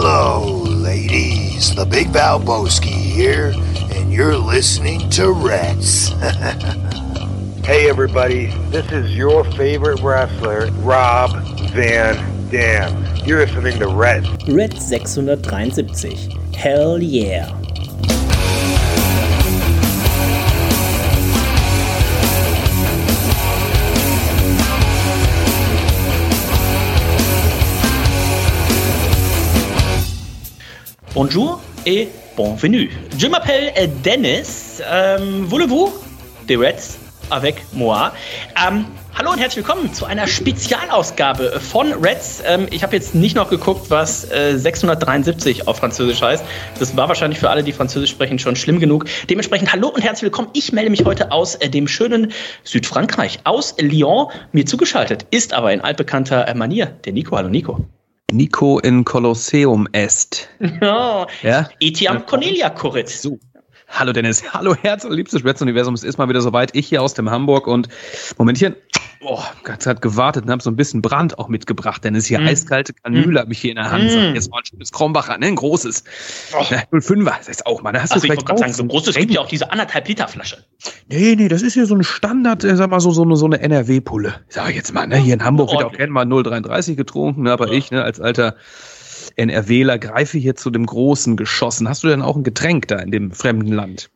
Hello, ladies. The Big Valboski here, and you're listening to Reds. Hey everybody, this is your favorite wrestler, Rob Van Dam. You're listening to Red. Red 673. Hell yeah. Bonjour et bienvenue. Je m'appelle Dennis. Ähm, Voulez-vous? The Reds avec moi. Ähm, hallo und herzlich willkommen zu einer Spezialausgabe von Reds. Ähm, ich habe jetzt nicht noch geguckt, was äh, 673 auf Französisch heißt. Das war wahrscheinlich für alle, die Französisch sprechen, schon schlimm genug. Dementsprechend hallo und herzlich willkommen. Ich melde mich heute aus äh, dem schönen Südfrankreich, aus Lyon. Mir zugeschaltet ist aber in altbekannter äh, Manier der Nico. Hallo Nico. Nico in Kolosseum est. Oh, Ja? Etiam Cornelia Kurrit. So. Hallo Dennis, hallo Herz und liebstes Schwätz-Universum. Es ist mal wieder soweit. Ich hier aus dem Hamburg und Momentchen. Oh, Gott hat gewartet und habe so ein bisschen Brand auch mitgebracht. Dennis hier Mm. eiskalte Kanüle habe ich hier in der Hand. So, Jetzt mal ein schönes Kronbacher, ne? Ein großes. Oh. Na, 05er, das ist auch mal. Da hast du Also ich vielleicht wollte gerade sagen, so ein großes gibt ja auch diese anderthalb Liter Flasche. Nee, nee, das ist hier so ein Standard, äh, sag mal so, so eine, so eine NRW-Pulle. Sag ich jetzt mal, ne? Hier in Hamburg wird auch gerne mal 0,33 getrunken, ne? aber Ja. ich, ne, als alter NRWler greife hier zu dem großen Geschossen. Hast du denn auch ein Getränk da in dem fremden Land?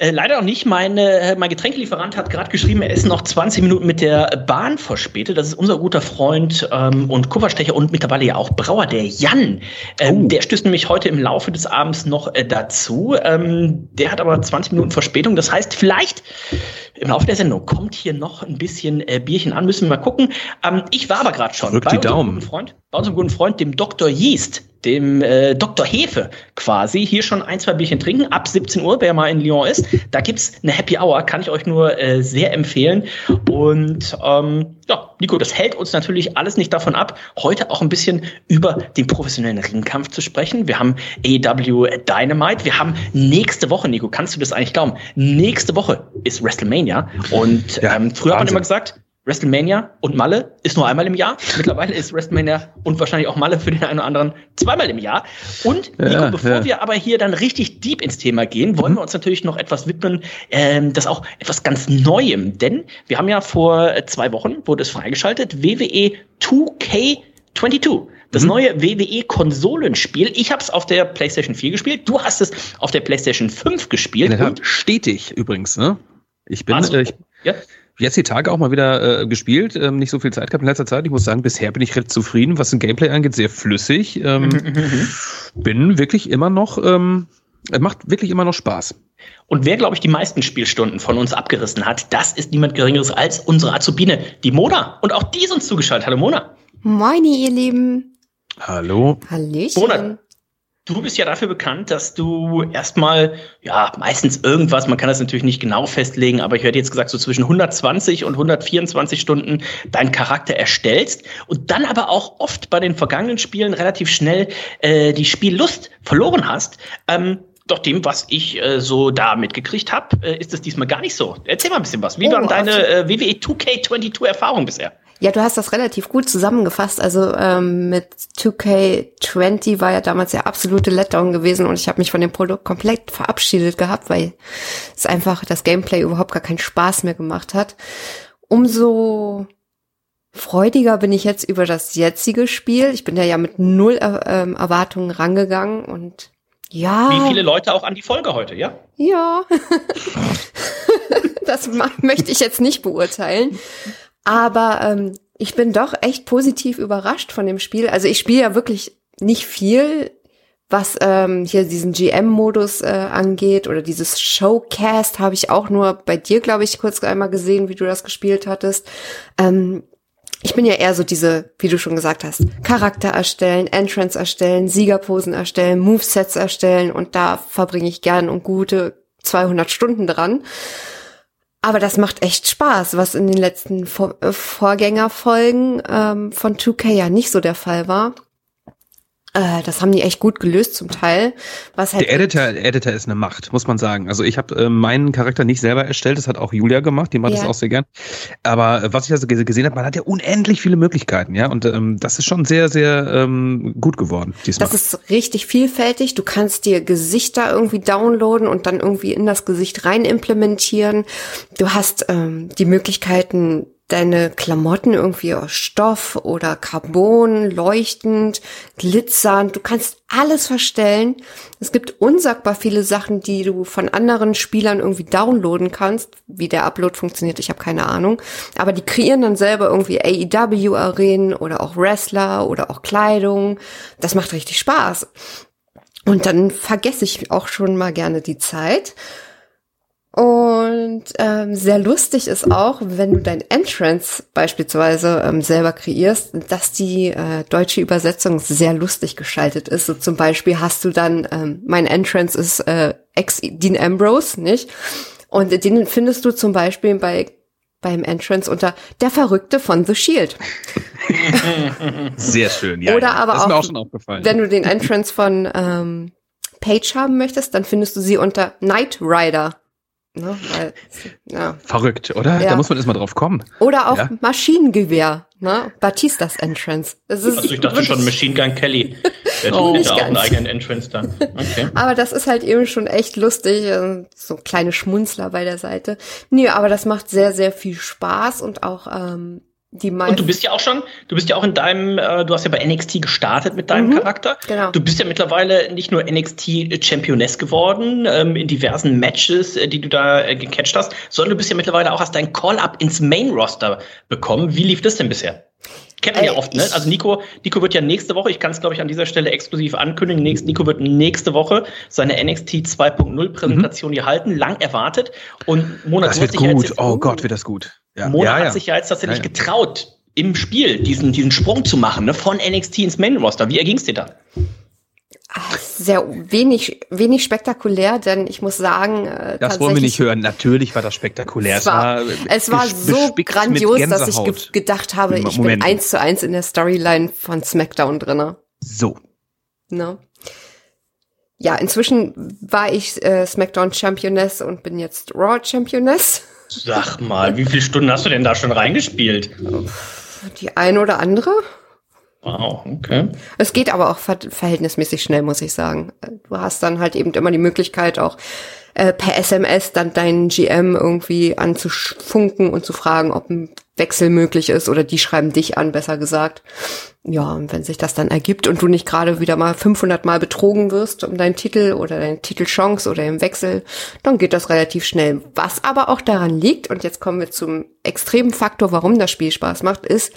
Äh, leider noch nicht. Meine, äh, mein Getränkelieferant hat gerade geschrieben, er ist noch 20 Minuten mit der Bahn verspätet. Das ist unser guter Freund ähm, und Kupferstecher und mittlerweile ja auch Brauer, der Jan. Ähm, Oh. Der stößt nämlich heute im Laufe des Abends noch äh, dazu. Ähm, der hat aber 20 Minuten Verspätung. Das heißt, vielleicht im Laufe der Sendung kommt hier noch ein bisschen äh, Bierchen an. Müssen wir mal gucken. Ähm, ich war aber gerade schon Drück die Daumen. Freund, bei unserem guten Freund, dem Dr. Yeast, dem äh, Dr. Hefe quasi, hier schon ein, zwei Bierchen trinken. Ab 17 Uhr, wer mal in Lyon ist, da gibt's eine Happy Hour, kann ich euch nur äh, sehr empfehlen. Und ähm, ja, Nico, das hält uns natürlich alles nicht davon ab, heute auch ein bisschen über den professionellen Ringkampf zu sprechen. Wir haben AEW Dynamite. Wir haben nächste Woche, Nico, kannst du das eigentlich glauben? Nächste Woche ist WrestleMania. Und Ja, ähm, früher hat man Wahnsinn. immer gesagt, WrestleMania und Malle ist nur einmal im Jahr. Mittlerweile ist WrestleMania und wahrscheinlich auch Malle für den einen oder anderen zweimal im Jahr. Und Nico, Ja, bevor ja. wir aber hier dann richtig deep ins Thema gehen, wollen wir uns natürlich noch etwas widmen, ähm, das auch etwas ganz Neuem. Denn wir haben ja vor äh, zwei Wochen, wurde es freigeschaltet, E WWE 2K22. Das Mhm. neue WWE-Konsolenspiel. Ich habe es auf der PlayStation 4 gespielt. Du hast es auf der PlayStation 5 In gespielt. Und, stetig übrigens, ne? Ich bin Also, ich, ja, jetzt die Tage auch mal wieder äh, gespielt, ähm, nicht so viel Zeit gehabt in letzter Zeit. Ich muss sagen, bisher bin ich recht zufrieden, was den Gameplay angeht, sehr flüssig. Ähm, bin wirklich immer noch, ähm, es macht wirklich immer noch Spaß. Und wer, glaube ich, die meisten Spielstunden von uns abgerissen hat, das ist niemand Geringeres als unsere Azubine, die Mona. Und auch die ist uns zugeschaltet. Hallo Mona. Moini, ihr Lieben. Hallo. Hallöchen. Mona, du bist ja dafür bekannt, dass du erstmal, ja, meistens irgendwas, man kann das natürlich nicht genau festlegen, aber ich hätte jetzt gesagt, so zwischen 120 und 124 Stunden deinen Charakter erstellst und dann aber auch oft bei den vergangenen Spielen relativ schnell äh, die Spiellust verloren hast. Ähm, doch dem, was ich äh, so da mitgekriegt habe, äh, ist es diesmal gar nicht so. Erzähl mal ein bisschen was. Wie Oh, waren deine äh, WWE 2K22 Erfahrungen bisher? Ja, du hast das relativ gut zusammengefasst. Also ähm, mit 2K20 war ja damals der absolute Letdown gewesen und ich habe mich von dem Produkt komplett verabschiedet gehabt, weil es einfach das Gameplay überhaupt gar keinen Spaß mehr gemacht hat. Umso freudiger bin ich jetzt über das jetzige Spiel. Ich bin da ja mit null er ähm, Erwartungen rangegangen und ja. Wie viele Leute auch an die Folge heute, ja? Ja. das möchte ich jetzt nicht beurteilen. Aber ähm, ich bin doch echt positiv überrascht von dem Spiel. Also ich spiele ja wirklich nicht viel, was ähm, hier diesen GM-Modus äh, angeht oder dieses Showcast habe ich auch nur bei dir, glaube ich, kurz einmal gesehen, wie du das gespielt hattest. Ähm, ich bin ja eher so diese, wie du schon gesagt hast, Charakter erstellen, Entrance erstellen, Siegerposen erstellen, Movesets erstellen und da verbringe ich gern und gute 200 Stunden dran. Aber das macht echt Spaß, was in den letzten Vor äh, Vorgängerfolgen ähm, von 2K ja nicht so der Fall war. Äh, das haben die echt gut gelöst zum Teil. Was halt der Editor, Editor ist eine Macht, muss man sagen. Also ich habe äh, meinen Charakter nicht selber erstellt, das hat auch Julia gemacht, die macht ja. das auch sehr gern. Aber äh, was ich also gesehen habe, man hat ja unendlich viele Möglichkeiten, ja. Und ähm, das ist schon sehr, sehr ähm, gut geworden diesmal. Das ist richtig vielfältig. Du kannst dir Gesichter irgendwie downloaden und dann irgendwie in das Gesicht rein implementieren. Du hast ähm, die Möglichkeiten, deine Klamotten irgendwie aus Stoff oder Carbon, leuchtend, glitzernd. Du kannst alles verstellen. Es gibt unsagbar viele Sachen, die du von anderen Spielern irgendwie downloaden kannst. Wie der Upload funktioniert, ich habe keine Ahnung. Aber die kreieren dann selber irgendwie AEW-Arenen oder auch Wrestler oder auch Kleidung. Das macht richtig Spaß. Und dann vergesse ich auch schon mal gerne die Zeit und ähm, sehr lustig ist auch, wenn du dein Entrance beispielsweise ähm, selber kreierst, dass die äh, deutsche Übersetzung sehr lustig geschaltet ist. So zum Beispiel hast du dann, ähm, mein Entrance ist äh, ex Dean Ambrose, nicht? Und den findest du zum Beispiel bei beim Entrance unter der Verrückte von The Shield. Sehr schön, ja. Oder ja. aber auch, auch wenn du den Entrance von ähm, Page haben möchtest, dann findest du sie unter Knight Rider. Ne, weil, ja. Verrückt, oder? Ja. Da muss man erstmal drauf kommen. Oder auch ja. Maschinengewehr, ne? Batistas Entrance. Das ist also ich dachte schon Machine Gun Kelly. Der oh, hat auch einen eigenen Entrance da. Okay. aber das ist halt eben schon echt lustig. Äh, so kleine Schmunzler bei der Seite. Nee, aber das macht sehr, sehr viel Spaß und auch ähm, die und du bist ja auch schon, du bist ja auch in deinem, äh, du hast ja bei NXT gestartet mit deinem mhm, Charakter. Genau. Du bist ja mittlerweile nicht nur NXT Championess geworden ähm, in diversen Matches, äh, die du da äh, gecatcht hast, sondern du bist ja mittlerweile auch hast dein Call-up ins Main Roster bekommen. Wie lief das denn bisher? Kennt man ja oft, ne? Also Nico, Nico wird ja nächste Woche, ich kann es glaube ich an dieser Stelle exklusiv ankündigen, nächst, Nico wird nächste Woche seine NXT 2.0 Präsentation mhm. hier halten, lang erwartet und Mona Das wird gut, oh Gott, wird das gut. Ja. Mona ja, hat sich ja jetzt tatsächlich ja, getraut, im Spiel diesen, diesen Sprung zu machen, ne, von NXT ins Main Roster. Wie erging's dir da? Sehr wenig, wenig spektakulär, denn ich muss sagen, äh, das wollen wir nicht hören. Natürlich war das spektakulär. Es war, es war so grandios, dass ich ge gedacht habe, ich Moment. bin eins zu eins in der Storyline von SmackDown drinne. So. Ne? Ja, inzwischen war ich äh, SmackDown Championess und bin jetzt Raw Championess. Sag mal, wie viele Stunden hast du denn da schon reingespielt? Die eine oder andere. Wow, okay. Es geht aber auch ver verhältnismäßig schnell, muss ich sagen. Du hast dann halt eben immer die Möglichkeit auch äh, per SMS dann deinen GM irgendwie anzufunken und zu fragen, ob ein Wechsel möglich ist oder die schreiben dich an, besser gesagt. Ja, und wenn sich das dann ergibt und du nicht gerade wieder mal 500 Mal betrogen wirst um deinen Titel oder deine Titelchance oder im Wechsel, dann geht das relativ schnell. Was aber auch daran liegt, und jetzt kommen wir zum extremen Faktor, warum das Spiel Spaß macht, ist,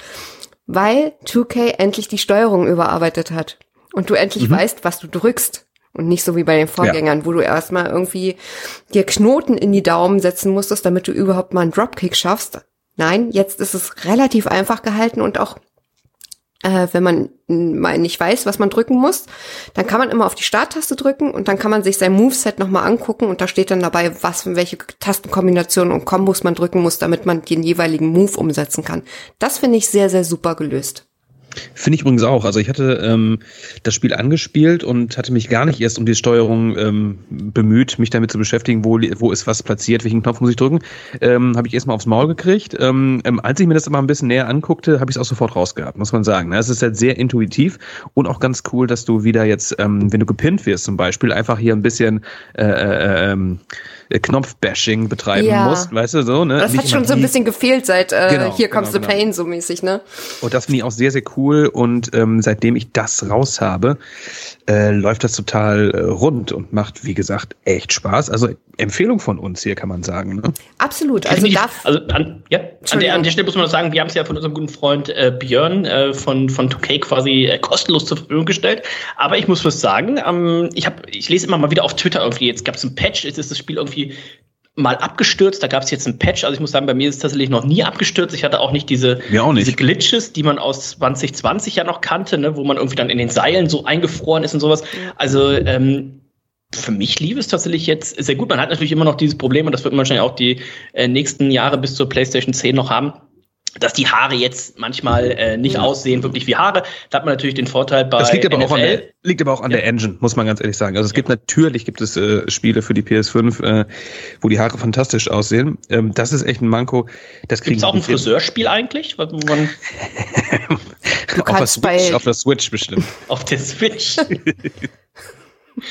weil 2K endlich die Steuerung überarbeitet hat und du endlich mhm. weißt, was du drückst. Und nicht so wie bei den Vorgängern, ja. wo du erstmal irgendwie dir Knoten in die Daumen setzen musstest, damit du überhaupt mal einen Dropkick schaffst. Nein, jetzt ist es relativ einfach gehalten und auch äh, wenn man mal nicht weiß, was man drücken muss, dann kann man immer auf die Starttaste drücken und dann kann man sich sein Moveset nochmal angucken und da steht dann dabei, was, welche Tastenkombinationen und Kombos man drücken muss, damit man den jeweiligen Move umsetzen kann. Das finde ich sehr, sehr super gelöst. Finde ich übrigens auch. Also ich hatte ähm, das Spiel angespielt und hatte mich gar nicht erst um die Steuerung ähm, bemüht, mich damit zu beschäftigen, wo, wo ist was platziert, welchen Knopf muss ich drücken. Ähm, habe ich erstmal aufs Maul gekriegt. Ähm, ähm, als ich mir das immer ein bisschen näher anguckte, habe ich es auch sofort rausgehabt, muss man sagen. Es ist halt sehr intuitiv und auch ganz cool, dass du wieder jetzt, ähm, wenn du gepinnt wirst zum Beispiel, einfach hier ein bisschen äh, äh, ähm, äh, Knopfbashing betreiben ja. musst, weißt du, so, ne? Das Nicht hat schon so ein bisschen gefehlt seit äh, genau, Hier Comes genau, the Pain, so mäßig, ne? Und das finde ich auch sehr, sehr cool und ähm, seitdem ich das raus habe, äh, läuft das total äh, rund und macht, wie gesagt, echt Spaß. Also Empfehlung von uns hier, kann man sagen. Ne? Absolut. Also, darf also an, ja, an, der, an der Stelle muss man noch sagen, wir haben es ja von unserem guten Freund äh, Björn äh, von, von 2K quasi äh, kostenlos zur Verfügung gestellt. Aber ich muss was sagen, ähm, ich, hab, ich lese immer mal wieder auf Twitter irgendwie, jetzt gab es ein Patch, jetzt ist das Spiel irgendwie mal abgestürzt. Da gab es jetzt einen Patch. Also ich muss sagen, bei mir ist es tatsächlich noch nie abgestürzt. Ich hatte auch nicht diese, auch nicht. diese Glitches, die man aus 2020 ja noch kannte, ne, wo man irgendwie dann in den Seilen so eingefroren ist und sowas. Also ähm, für mich lief es tatsächlich jetzt sehr gut. Man hat natürlich immer noch dieses Problem, und das wird man wahrscheinlich auch die äh, nächsten Jahre bis zur PlayStation 10 noch haben dass die Haare jetzt manchmal äh, nicht aussehen wirklich wie Haare. Da hat man natürlich den Vorteil bei Das liegt aber, NFL. auch an, der, liegt aber auch an Ja. der Engine, muss man ganz ehrlich sagen. Also es gibt natürlich gibt es äh, Spiele für die PS5, äh, wo die Haare fantastisch aussehen. Ähm, das ist echt ein Manko. Das kriegen Gibt es auch ein. Friseurspiel eigentlich, wo man Du auf, der Switch, bei- auf der Switch bestimmt. auf der Switch?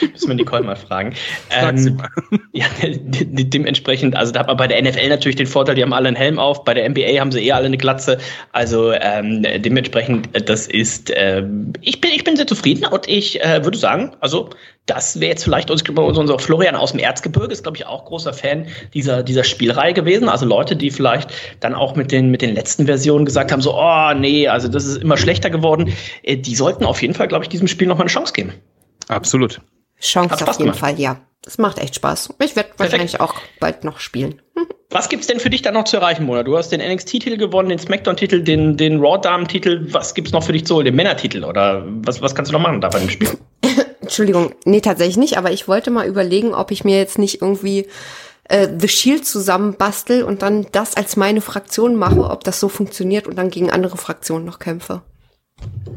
Müssen wir Nicole mal fragen. Mal. Ja, de de dementsprechend, also da hat man bei der NFL natürlich den Vorteil, die haben alle einen Helm auf, bei der NBA haben sie eher alle eine Glatze. Also ähm, dementsprechend, äh, das ist, ähm, ich, bin, ich bin sehr zufrieden und ich äh, würde sagen, also das wäre jetzt vielleicht uns, unser Florian aus dem Erzgebirge, ist glaube ich auch großer Fan dieser, dieser Spielreihe gewesen. Also Leute, die vielleicht dann auch mit den, mit den letzten Versionen gesagt haben, so, oh nee, also das ist immer schlechter geworden. Äh, die sollten auf jeden Fall, glaube ich, diesem Spiel nochmal eine Chance geben. Absolut. Chance auf jeden gemacht. Fall, ja. Das macht echt Spaß. Ich werde wahrscheinlich auch bald noch spielen. Was gibt's denn für dich dann noch zu erreichen, Mona? Du hast den NXT-Titel gewonnen, den SmackDown-Titel, den, den Raw-Damen-Titel. Was gibt's noch für dich zu holen? Den Männer-Titel? Oder was, was kannst du noch machen da bei dem Spiel? Entschuldigung, nee, tatsächlich nicht, aber ich wollte mal überlegen, ob ich mir jetzt nicht irgendwie äh, The Shield zusammenbastel und dann das als meine Fraktion mache, ob das so funktioniert und dann gegen andere Fraktionen noch kämpfe.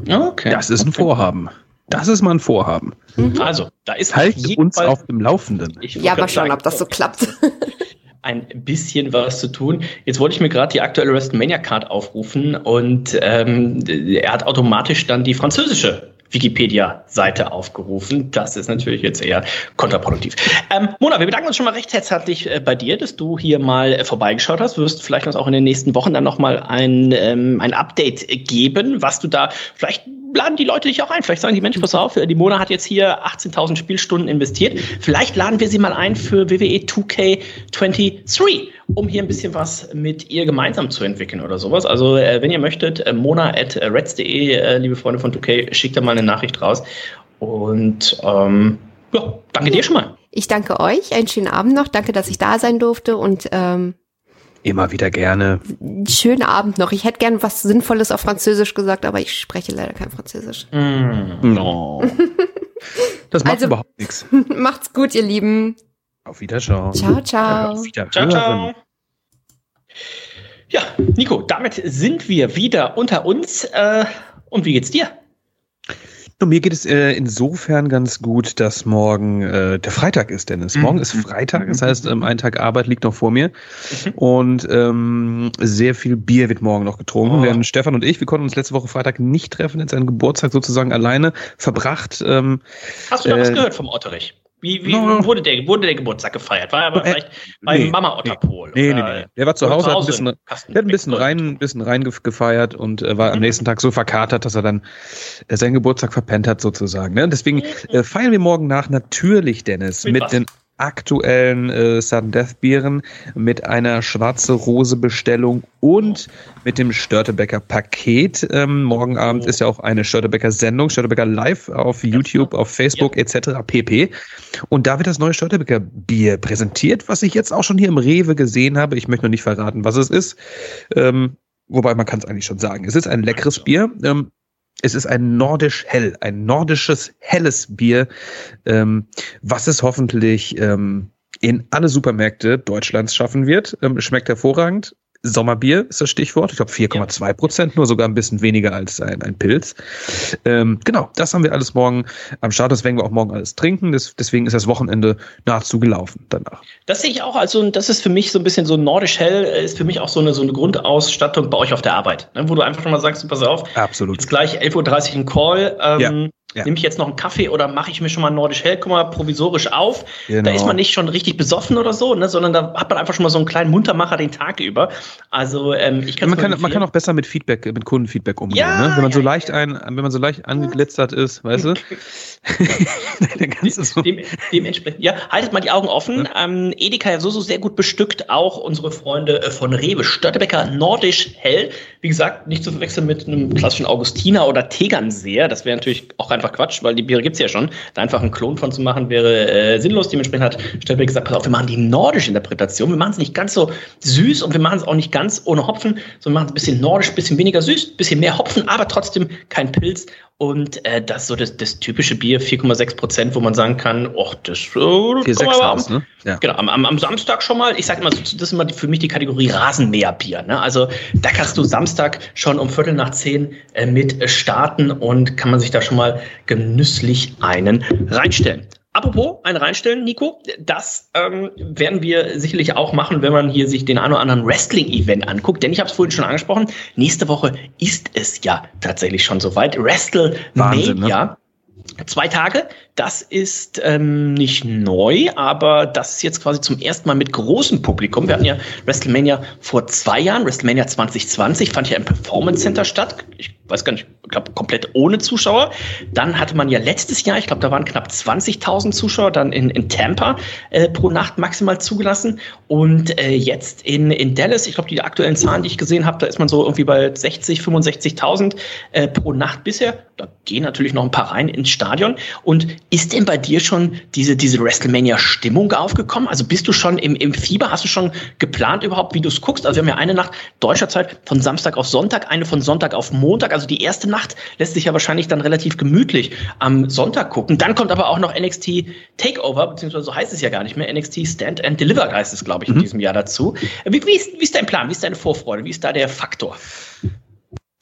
Okay. Das ist ein Vorhaben. Das ist mal ein Vorhaben. Also, da ist Halt uns Fall- auf dem Laufenden. Ja, mal schauen, sagen, ob das so klappt. ein bisschen was zu tun. Jetzt wollte ich mir gerade die aktuelle WrestleMania-Card aufrufen und ähm, er hat automatisch dann die französische Wikipedia-Seite aufgerufen. Das ist natürlich jetzt eher kontraproduktiv. Ähm, Mona, wir bedanken uns schon mal recht herzlich äh, bei dir, dass du hier mal äh, vorbeigeschaut hast. Du wirst vielleicht uns auch in den nächsten Wochen dann noch mal ein, ähm, ein Update geben, was du da vielleicht laden die Leute dich auch ein. Vielleicht sagen die Menschen, pass auf, die Mona hat jetzt hier 18.000 Spielstunden investiert. Vielleicht laden wir sie mal ein für WWE 2K23, um hier ein bisschen was mit ihr gemeinsam zu entwickeln oder sowas. Also, äh, wenn ihr möchtet, äh, mona at reds.de, äh, liebe Freunde von 2K, schickt da mal eine Nachricht raus. Und ähm, ja, danke dir schon mal. Ich danke euch, einen schönen Abend noch, danke, dass ich da sein durfte und ähm, Immer wieder gerne. schönen Abend noch. Ich hätte gern was Sinnvolles auf Französisch gesagt, aber ich spreche leider kein Französisch. No. Das macht Also- überhaupt nichts. Macht's gut, ihr Lieben. Auf Wiederschauen. Ciao, ciao. Auf Wiederhören. Ciao, ciao. Ja, Nico, damit sind wir wieder unter uns. Äh, und wie geht's dir? Und mir geht es äh, insofern ganz gut, dass morgen äh, der Freitag ist, Dennis. Morgen ist Freitag, das heißt, ähm, ein Tag Arbeit liegt noch vor mir. Und ähm, sehr viel Bier wird morgen noch getrunken. Oh. Während Stefan und ich, wir konnten uns letzte Woche Freitag nicht treffen, jetzt seinen Geburtstag sozusagen alleine verbracht. Ähm, Hast du da was Äh, gehört vom Otterich? Wie, wie no. wurde, der, wurde der Geburtstag gefeiert? War er aber Äh, vielleicht beim nee, Mama Otterpol? nee, nee, oder- nee. Der war zu Hause, hat ein bisschen, hat ein bisschen rein, ein bisschen rein ge- gefeiert und äh, war am nächsten Tag so verkatert, dass er dann äh, seinen Geburtstag verpennt hat sozusagen. Ne? Deswegen äh, feiern wir morgen nach natürlich, Dennis, Mit mit, den aktuellen äh, Sudden Death Bieren, mit einer schwarze Rose Bestellung und mit dem Störtebecker Paket. Ähm, morgen Abend Oh. ist ja auch eine Störtebecker Sendung, Störtebecker live auf YouTube, auf Facebook etc. pp. Und da wird das neue Störtebecker Bier präsentiert, was ich jetzt auch schon hier im Rewe gesehen habe. Ich möchte noch nicht verraten, was es ist. Ähm, wobei man kann es eigentlich schon sagen. Es ist ein leckeres Bier. Ähm, es ist ein nordisch hell, ein nordisches helles Bier, ähm, was es hoffentlich ähm, in alle Supermärkte Deutschlands schaffen wird. Ähm, schmeckt hervorragend. Sommerbier ist das Stichwort. Ich glaube 4,2 Prozent, nur sogar ein bisschen weniger als ein, ein Pilz. Ähm, genau, das haben wir alles morgen am Start. Das werden wir auch morgen alles trinken. Das, deswegen ist das Wochenende nahezu gelaufen danach. Das sehe ich auch. Also, das ist für mich so ein bisschen so nordisch hell, ist für mich auch so eine, so eine Grundausstattung bei euch auf der Arbeit. Ne? Wo du einfach schon mal sagst, pass auf, Absolut. jetzt gleich 11.30 Uhr ein Call. Ähm, Ja, ja. Nehme ich jetzt noch einen Kaffee oder mache ich mir schon mal nordisch hell, guck mal provisorisch auf. Da Genau. ist man nicht schon richtig besoffen oder so, ne? sondern da hat man einfach schon mal so einen kleinen Muntermacher den Tag über. Also ähm, ich kann man kann, man kann auch besser mit Feedback, mit Kundenfeedback umgehen, Ja, ne? Wenn man so ja, leicht ein, wenn man so leicht angeglitzert ist, weißt du? Dann kannst du so. Dem, dementsprechend, ja, haltet mal die Augen offen. Ähm, Edeka ja so, so sehr gut bestückt, auch unsere Freunde äh, von Rewe. Störtebecker Nordisch Hell. Wie gesagt, nicht zu verwechseln mit einem klassischen Augustiner oder Tegernseer. Das wäre natürlich auch einfach Quatsch, weil die Biere gibt's ja schon. Da einfach einen Klon von zu machen, wäre äh, sinnlos. Dementsprechend hat Störtebecker gesagt, pass auf, wir machen die nordische Interpretation. Wir machen es nicht ganz so süß und wir machen es auch nicht ganz ohne Hopfen, sondern machen es ein bisschen nordisch, ein bisschen weniger süß, ein bisschen mehr Hopfen, aber trotzdem kein Pilz. Und äh, das ist so das, das typische Bier, 4,6 Prozent, wo man sagen kann, ach, das äh, 4, 6 aus, ne? ja. Genau, am, am, Samstag schon mal, ich sag immer, das ist immer für mich die Kategorie Rasenmäherbier. Ne? Also da kannst du Samstag schon um Viertel nach zehn äh, mit starten und kann man sich da schon mal genüsslich einen reinstellen. Apropos, ein reinstellen, Nico, das ähm, werden wir sicherlich auch machen, wenn man hier sich den einen oder anderen Wrestling-Event anguckt. Denn ich habe es vorhin schon angesprochen, nächste Woche ist es ja tatsächlich schon soweit. WrestleMania. Ne? Zwei Tage, das ist ähm, nicht neu, aber das ist jetzt quasi zum ersten Mal mit großem Publikum. Wir hatten ja WrestleMania vor zwei Jahren, WrestleMania 2020, fand ja im Performance Center statt. Ich weiß gar nicht, ich glaube komplett ohne Zuschauer. Dann hatte man ja letztes Jahr, ich glaube, da waren knapp 20.000 Zuschauer dann in, in Tampa äh, pro Nacht maximal zugelassen. Und äh, jetzt in, in Dallas, ich glaube, die aktuellen Zahlen, die ich gesehen habe, da ist man so irgendwie bei 60, 65.000 äh, pro Nacht bisher. Da gehen natürlich noch ein paar rein ins Stadion. Und ist denn bei dir schon diese, diese WrestleMania-Stimmung aufgekommen? Also bist du schon im, im Fieber? Hast du schon geplant überhaupt, wie du es guckst? Also wir haben ja eine Nacht deutscher Zeit von Samstag auf Sonntag, eine von Sonntag auf Montag. Also die erste Nacht lässt sich ja wahrscheinlich dann relativ gemütlich am Sonntag gucken. Dann kommt aber auch noch NXT Takeover, beziehungsweise so heißt es ja gar nicht mehr. NXT Stand and Deliver heißt es, glaube ich, in mhm. diesem Jahr dazu. Wie, wie, ist, wie ist dein Plan? Wie ist deine Vorfreude? Wie ist da der Faktor?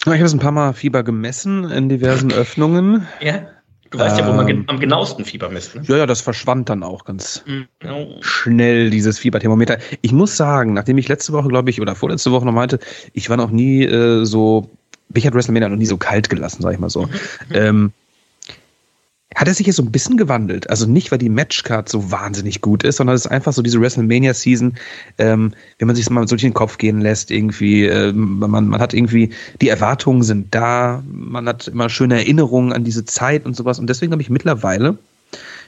Ich habe es ein paar Mal Fieber gemessen in diversen Öffnungen. Ja. Du weißt ja, wo man ähm, am genauesten Fieber misst. Ne? Ja, ja, das verschwand dann auch ganz mhm. schnell, dieses Fieberthermometer. Ich muss sagen, nachdem ich letzte Woche, glaube ich, oder vorletzte Woche noch meinte, ich war noch nie äh, so, mich hat WrestleMania noch nie so kalt gelassen, sag ich mal so. Ähm, hat er sich jetzt so ein bisschen gewandelt. Also nicht, weil die Matchcard so wahnsinnig gut ist, sondern es ist einfach so diese WrestleMania-Season, ähm, wenn man sich mal so durch den Kopf gehen lässt, irgendwie, äh, man, man hat irgendwie, die Erwartungen sind da, man hat immer schöne Erinnerungen an diese Zeit und sowas. Und deswegen habe ich mittlerweile,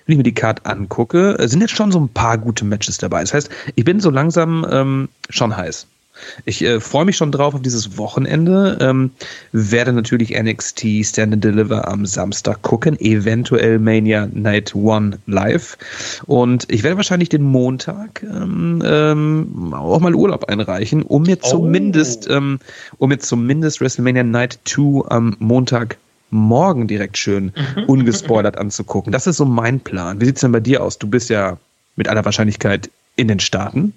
wenn ich mir die Card angucke, sind jetzt schon so ein paar gute Matches dabei. Das heißt, ich bin so langsam ähm, schon heiß. Ich äh, freue mich schon drauf auf dieses Wochenende. Ähm, werde natürlich NXT Stand and Deliver am Samstag gucken, eventuell Mania Night One live. Und ich werde wahrscheinlich den Montag ähm, ähm, auch mal Urlaub einreichen, um mir oh. zumindest, ähm, um mir zumindest WrestleMania Night 2 am Montag morgen direkt schön mhm. ungespoilert anzugucken. Das ist so mein Plan. Wie sieht es denn bei dir aus? Du bist ja mit aller Wahrscheinlichkeit in den Staaten.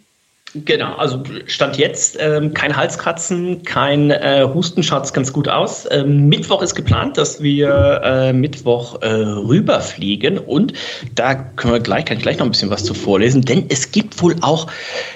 Genau, also Stand jetzt ähm, kein Halskratzen, kein äh, Husten, schaut's ganz gut aus. Ähm, Mittwoch ist geplant, dass wir äh, Mittwoch äh, rüberfliegen und da können wir gleich, kann ich gleich noch ein bisschen was zu vorlesen, denn es gibt wohl auch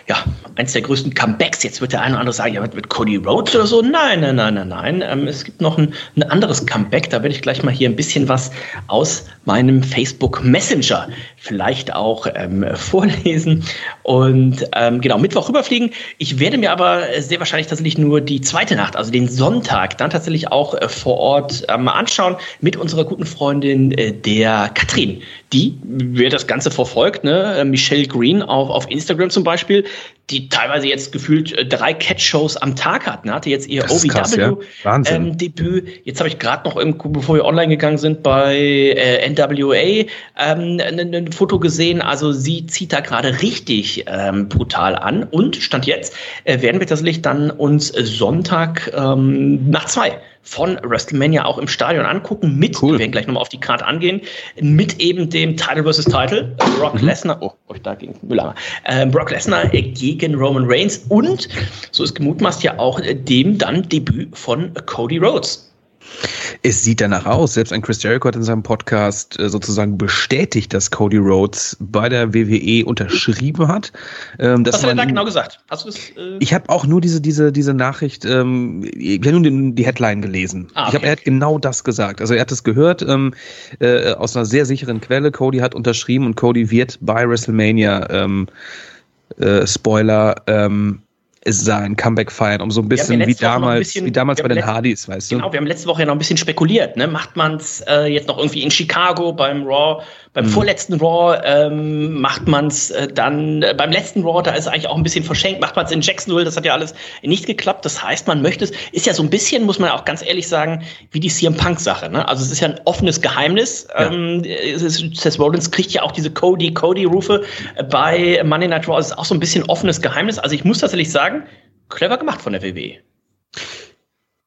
ja eins der größten Comebacks. Jetzt wird der eine oder andere sagen, ja mit Cody Rhodes oder so. Nein, nein, nein, nein, nein. Ähm, es gibt noch ein, ein anderes Comeback. Da werde ich gleich mal hier ein bisschen was aus meinem Facebook Messenger vielleicht auch ähm, vorlesen und ähm, genau Mittwoch rüberfliegen. Ich werde mir aber sehr wahrscheinlich tatsächlich nur die zweite Nacht, also den Sonntag, dann tatsächlich auch äh, vor Ort mal anschauen mit unserer guten Freundin äh, der Katrin. Die, wer das Ganze verfolgt, ne, äh, Michelle Green auf, auf Instagram zum Beispiel, die teilweise jetzt gefühlt äh, drei Catch-Shows am Tag hat. Ne? Hatte jetzt ihr OVW-Debüt. Ja. Ähm, jetzt habe ich gerade noch, im, bevor wir online gegangen sind, bei äh, NWA ähm, ein, ein Foto gesehen. Also sie zieht da gerade richtig ähm, brutal an. Und Stand jetzt äh, werden wir tatsächlich dann uns Sonntag ähm, nach zwei von WrestleMania auch im Stadion angucken, mit, cool. wir werden gleich nochmal auf die Karte angehen, mit eben dem Title vs. Title, Brock mhm. Lesnar, oh, oh, da ging Müller, äh, Brock Lesnar gegen Roman Reigns und, so ist gemutmaßt ja auch, dem dann Debüt von Cody Rhodes. Es sieht danach aus. Selbst ein Chris Jericho hat in seinem Podcast äh, sozusagen bestätigt, dass Cody Rhodes bei der WWE unterschrieben hat. Ähm, Was hat er da genau gesagt? Hast du es? Äh ich habe auch nur diese diese diese Nachricht. Ähm, ich habe nur die, die, Headline gelesen. Ah, okay. Ich habe er hat genau das gesagt. Also er hat es gehört ähm, äh, aus einer sehr sicheren Quelle. Cody hat unterschrieben und Cody wird bei WrestleMania ähm, äh, Spoiler ähm, sein Comeback feiern, um so ein bisschen ja wie damals, bisschen, wie damals bei den Hardys, weißt du? Genau, wir haben letzte Woche ja noch ein bisschen spekuliert, ne? Macht man es äh, jetzt noch irgendwie in Chicago beim Raw, beim mhm. vorletzten Raw, ähm, macht man es äh, dann äh, beim letzten Raw, da ist es eigentlich auch ein bisschen verschenkt, macht man es in Jacksonville, das hat ja alles nicht geklappt. Das heißt, man möchte es, ist ja so ein bisschen, muss man auch ganz ehrlich sagen, wie die CM Punk-Sache. Ne? Also es ist ja ein offenes Geheimnis. Ja. Ähm, Seth Rollins kriegt ja auch diese Cody, Cody-Rufe bei Monday Night Raw. Es ist auch so ein bisschen offenes Geheimnis. Also ich muss tatsächlich sagen, clever gemacht von der WWE.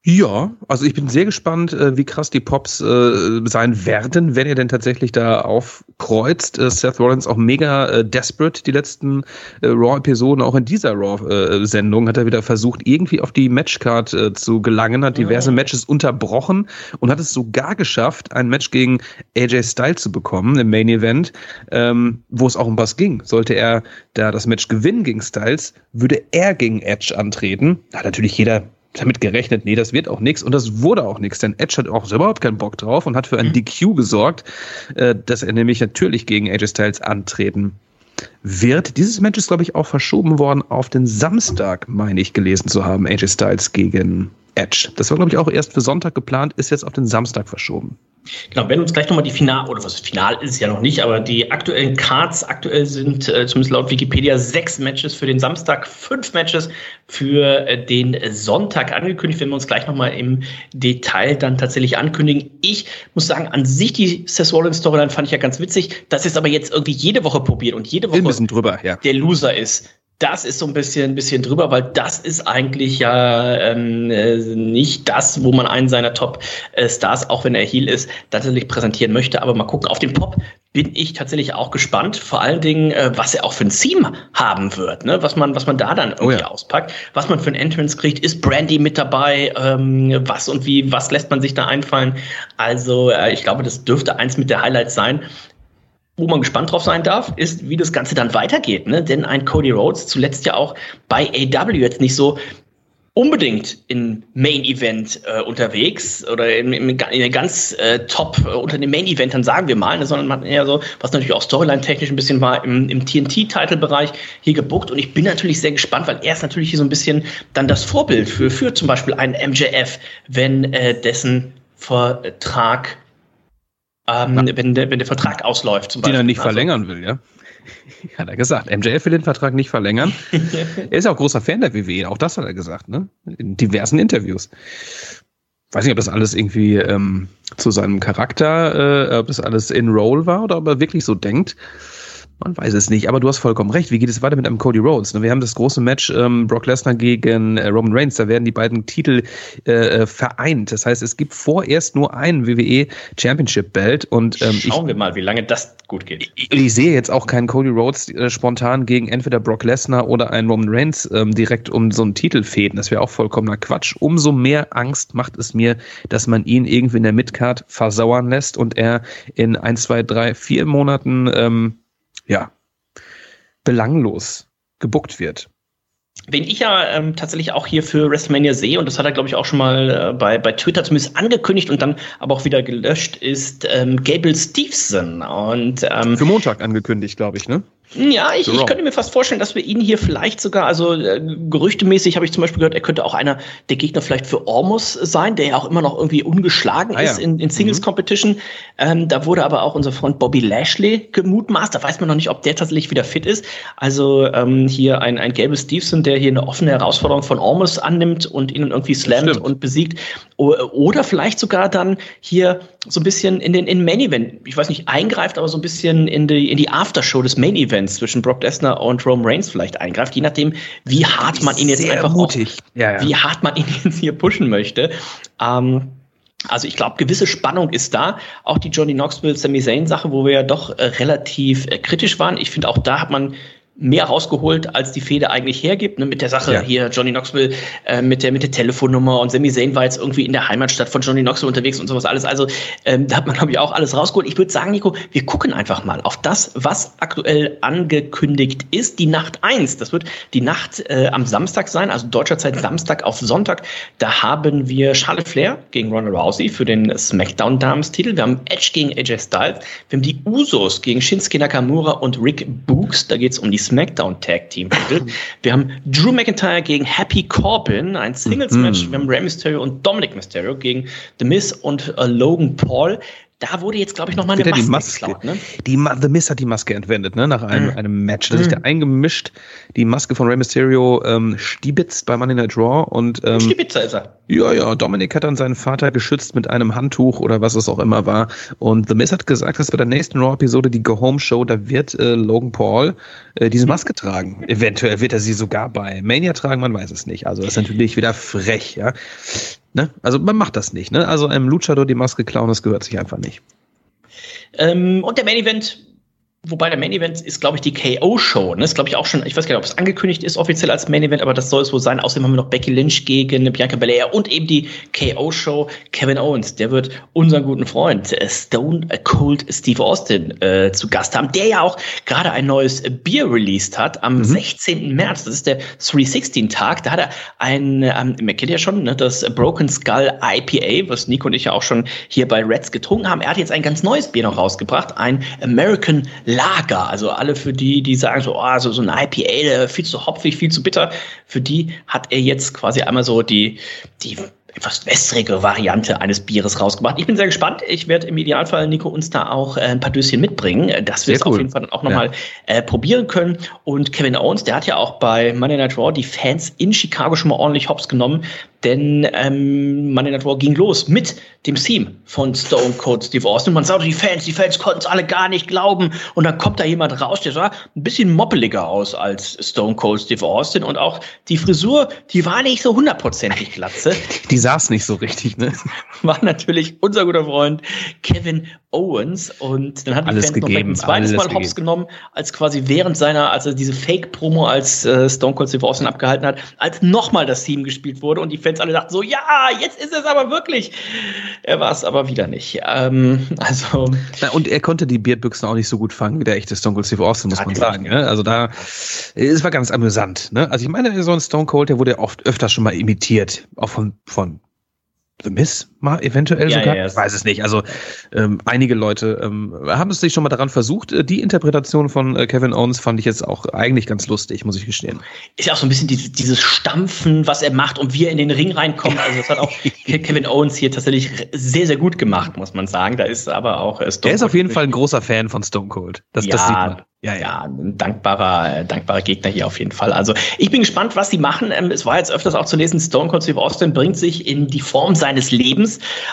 Ja, also ich bin sehr gespannt, äh, wie krass die Pops äh, sein werden, wenn er denn tatsächlich da aufkreuzt. Äh, Seth Rollins auch mega äh, desperate die letzten äh, Raw-Episoden, auch in dieser Raw-Sendung hat er wieder versucht, irgendwie auf die Matchcard äh, zu gelangen, hat diverse Matches unterbrochen und hat es sogar geschafft, ein Match gegen AJ Styles zu bekommen im Main Event, ähm, wo es auch um was ging. Sollte er da das Match gewinnen gegen Styles, würde er gegen Edge antreten. Hat natürlich jeder damit gerechnet, nee, das wird auch nichts. Und das wurde auch nichts, denn Edge hat auch überhaupt keinen Bock drauf und hat für ein mhm. DQ gesorgt, äh, dass er nämlich natürlich gegen AJ Styles antreten wird. Dieses Match ist, glaube ich, auch verschoben worden auf den Samstag, meine ich, gelesen zu haben. AJ Styles gegen Edge. Das war, glaube ich, auch erst für Sonntag geplant, ist jetzt auf den Samstag verschoben. Genau, wenn uns gleich nochmal die Final, oder was Final ist ja noch nicht, aber die aktuellen Cards, aktuell sind äh, zumindest laut Wikipedia sechs Matches für den Samstag, fünf Matches für äh, den Sonntag angekündigt, wenn wir uns gleich nochmal im Detail dann tatsächlich ankündigen. Ich muss sagen, an sich die Seth Rollins Storyline fand ich ja ganz witzig, dass es aber jetzt irgendwie jede Woche probiert und jede Woche drüber, ja. der Loser ist das ist so ein bisschen, ein bisschen drüber, weil das ist eigentlich ja ähm, äh, nicht das, wo man einen seiner Top-Stars, auch wenn er Heel ist, tatsächlich präsentieren möchte. Aber mal gucken, auf den Pop bin ich tatsächlich auch gespannt. Vor allen Dingen, äh, was er auch für ein Theme haben wird, ne? was man, was man da dann irgendwie oh ja. auspackt, was man für ein Entrance kriegt. Ist Brandy mit dabei? Ähm, was und wie, was lässt man sich da einfallen? Also, äh, ich glaube, das dürfte eins mit der Highlights sein. Wo man gespannt drauf sein darf, ist, wie das Ganze dann weitergeht. Ne? Denn ein Cody Rhodes, zuletzt ja auch bei AW jetzt nicht so unbedingt in Main Event äh, unterwegs oder in, in, in ganz äh, top äh, unter den Main Eventern sagen wir mal, ne, sondern man hat eher so, was natürlich auch Storyline technisch ein bisschen war, im, im TNT-Titelbereich hier gebuckt und ich bin natürlich sehr gespannt, weil er ist natürlich hier so ein bisschen dann das Vorbild für, für zum Beispiel einen MJF, wenn äh, dessen Vertrag ähm, wenn, der, wenn der Vertrag ausläuft. Zum Beispiel. Den er nicht also, verlängern will, ja. Hat er gesagt. MJF will den Vertrag nicht verlängern. er ist ja auch großer Fan der WWE, auch das hat er gesagt, ne? In diversen Interviews. Weiß nicht, ob das alles irgendwie ähm, zu seinem Charakter, äh, ob das alles in Roll war oder ob er wirklich so denkt. Man weiß es nicht, aber du hast vollkommen recht. Wie geht es weiter mit einem Cody Rhodes? Wir haben das große Match ähm, Brock Lesnar gegen äh, Roman Reigns. Da werden die beiden Titel äh, äh vereint. Das heißt, es gibt vorerst nur einen WWE Championship Belt. Und ähm, schauen ich, wir mal, wie lange das gut geht. Ich, ich sehe jetzt auch keinen Cody Rhodes äh, spontan gegen entweder Brock Lesnar oder einen Roman Reigns ähm, direkt um so einen Titel fäden. Das wäre auch vollkommener Quatsch. Umso mehr Angst macht es mir, dass man ihn irgendwie in der Midcard versauern lässt und er in ein, zwei, drei, vier Monaten ähm, ja, belanglos gebuckt wird. Wen ich ja ähm, tatsächlich auch hier für WrestleMania sehe, und das hat er, glaube ich, auch schon mal äh, bei, bei Twitter zumindest angekündigt und dann aber auch wieder gelöscht, ist ähm, Gable Stevenson. Und, ähm, für Montag angekündigt, glaube ich, ne? Ja, ich, ich könnte mir fast vorstellen, dass wir ihn hier vielleicht sogar, also äh, gerüchtemäßig habe ich zum Beispiel gehört, er könnte auch einer der Gegner vielleicht für Ormus sein, der ja auch immer noch irgendwie ungeschlagen ah, ist ja. in, in Singles mhm. Competition. Ähm, da wurde aber auch unser Freund Bobby Lashley gemutmaßt. Da weiß man noch nicht, ob der tatsächlich wieder fit ist. Also ähm, hier ein, ein Gable Stevenson, der hier eine offene Herausforderung von Ormus annimmt und ihn irgendwie slammt und besiegt. Oder vielleicht sogar dann hier so ein bisschen in den in Main Event, ich weiß nicht, eingreift, aber so ein bisschen in die, in die Aftershow des Main Events Defense zwischen Brock Lesnar und Roman Reigns vielleicht eingreift, je nachdem, wie hart man ihn jetzt einfach mutig. Auch, ja, ja. wie hart man ihn jetzt hier pushen möchte. Ähm, also ich glaube, gewisse Spannung ist da. Auch die Johnny Knoxville, Sami Zayn Sache, wo wir ja doch äh, relativ äh, kritisch waren. Ich finde auch da hat man mehr rausgeholt, als die Fehde eigentlich hergibt, ne, mit der Sache ja. hier Johnny Knoxville äh, mit der mit der Telefonnummer und Sami Zayn war jetzt irgendwie in der Heimatstadt von Johnny Knoxville unterwegs und sowas alles. Also ähm, da hat man glaube ich auch alles rausgeholt. Ich würde sagen, Nico, wir gucken einfach mal auf das, was aktuell angekündigt ist. Die Nacht eins. das wird die Nacht äh, am Samstag sein, also deutscher Zeit Samstag auf Sonntag. Da haben wir Charlotte Flair gegen Ronda Rousey für den SmackDown Dames-Titel. Wir haben Edge gegen AJ Styles. Wir haben die Usos gegen Shinsuke Nakamura und Rick Books. Da geht es um die SmackDown Tag Team Titel. Wir haben Drew McIntyre gegen Happy Corbin, ein Singles Match. Mhm. Wir haben Rey Mysterio und Dominic Mysterio gegen The Miz und uh, Logan Paul da wurde jetzt, glaube ich, nochmal eine Maske, die Maske geklaut, ne? Die Ma The Miz hat die Maske entwendet, ne? Nach einem, mm. einem Match. Da mm. sich da eingemischt, die Maske von Rey Mysterio ähm, stibitzt bei Money Night Raw und ähm, Stibitzer ist er. Ja, ja, Dominik hat dann seinen Vater geschützt mit einem Handtuch oder was es auch immer war. Und The Miz hat gesagt, dass bei der nächsten Raw-Episode, die Go Home Show, da wird äh, Logan Paul äh, diese Maske tragen. Eventuell wird er sie sogar bei Mania tragen, man weiß es nicht. Also das ist natürlich wieder frech, ja. Ne? Also man macht das nicht. Ne? Also einem Luchador die Maske klauen, das gehört sich einfach nicht. Ähm, und der Main Event Wobei der Main Event ist, glaube ich, die KO-Show. Ne? Ist, glaube ich, auch schon, ich weiß gar nicht, ob es angekündigt ist offiziell als Main Event, aber das soll es wohl sein. Außerdem haben wir noch Becky Lynch gegen Bianca Belair und eben die KO-Show. Kevin Owens, der wird unseren guten Freund äh, Stone Cold Steve Austin äh, zu Gast haben, der ja auch gerade ein neues Bier released hat am mhm. 16. März. Das ist der 316-Tag. Da hat er ein, ähm, man kennt ja schon, ne, das Broken Skull IPA, was Nico und ich ja auch schon hier bei Reds getrunken haben. Er hat jetzt ein ganz neues Bier noch rausgebracht, ein American Lager. Also alle für die, die sagen so, oh, so, so ein IPA, viel zu hopfig, viel zu bitter, für die hat er jetzt quasi einmal so die, die etwas wässrige Variante eines Bieres rausgebracht. Ich bin sehr gespannt. Ich werde im Idealfall Nico uns da auch äh, ein paar Döschen mitbringen, äh, dass wir es cool. auf jeden Fall dann auch nochmal ja. äh, probieren können. Und Kevin Owens, der hat ja auch bei Monday Night Raw die Fans in Chicago schon mal ordentlich hops genommen, denn ähm, Monday Night Raw ging los mit dem Theme von Stone Cold Steve Austin. Man sah die Fans, die Fans konnten es alle gar nicht glauben. Und dann kommt da jemand raus, der sah ein bisschen moppeliger aus als Stone Cold Steve Austin. Und auch die Frisur, die war nicht so hundertprozentig glatze. Die saß nicht so richtig, ne? War natürlich unser guter Freund Kevin Owens. Und dann hat die alles Fans gegeben, noch ein zweites Mal Hops genommen, als quasi während seiner, als er diese Fake-Promo als äh, Stone Cold Steve Austin abgehalten hat, als nochmal das Theme gespielt wurde und die Fans alle dachten so, ja, jetzt ist es aber wirklich. Er war es aber wieder nicht. Ähm, also. Na, und er konnte die Beardbüchsen auch nicht so gut fangen wie der echte Stone Cold Steve Austin, muss man sagen. Ne? Also da, es war ganz amüsant. Ne? Also ich meine, so ein Stone Cold, der wurde oft öfter schon mal imitiert, auch von, von The Miss mal eventuell ja, sogar. Ja, ich weiß es nicht. Also ähm, einige Leute ähm, haben es sich schon mal daran versucht. Äh, die Interpretation von äh, Kevin Owens fand ich jetzt auch eigentlich ganz lustig, muss ich gestehen. Ist ja auch so ein bisschen dieses, dieses Stampfen, was er macht und wie er in den Ring reinkommt. Also das hat auch Kevin Owens hier tatsächlich sehr, sehr gut gemacht, muss man sagen. Da ist aber auch äh, Stone Er ist auf jeden Fall ein großer Fan von Stone Cold. Das, ja, das sieht man. Ja, ja, ein dankbarer, dankbarer Gegner hier auf jeden Fall. Also ich bin gespannt, was sie machen. Ähm, es war jetzt öfters auch zu lesen, Stone Cold Steve Austin bringt sich in die Form seines Lebens.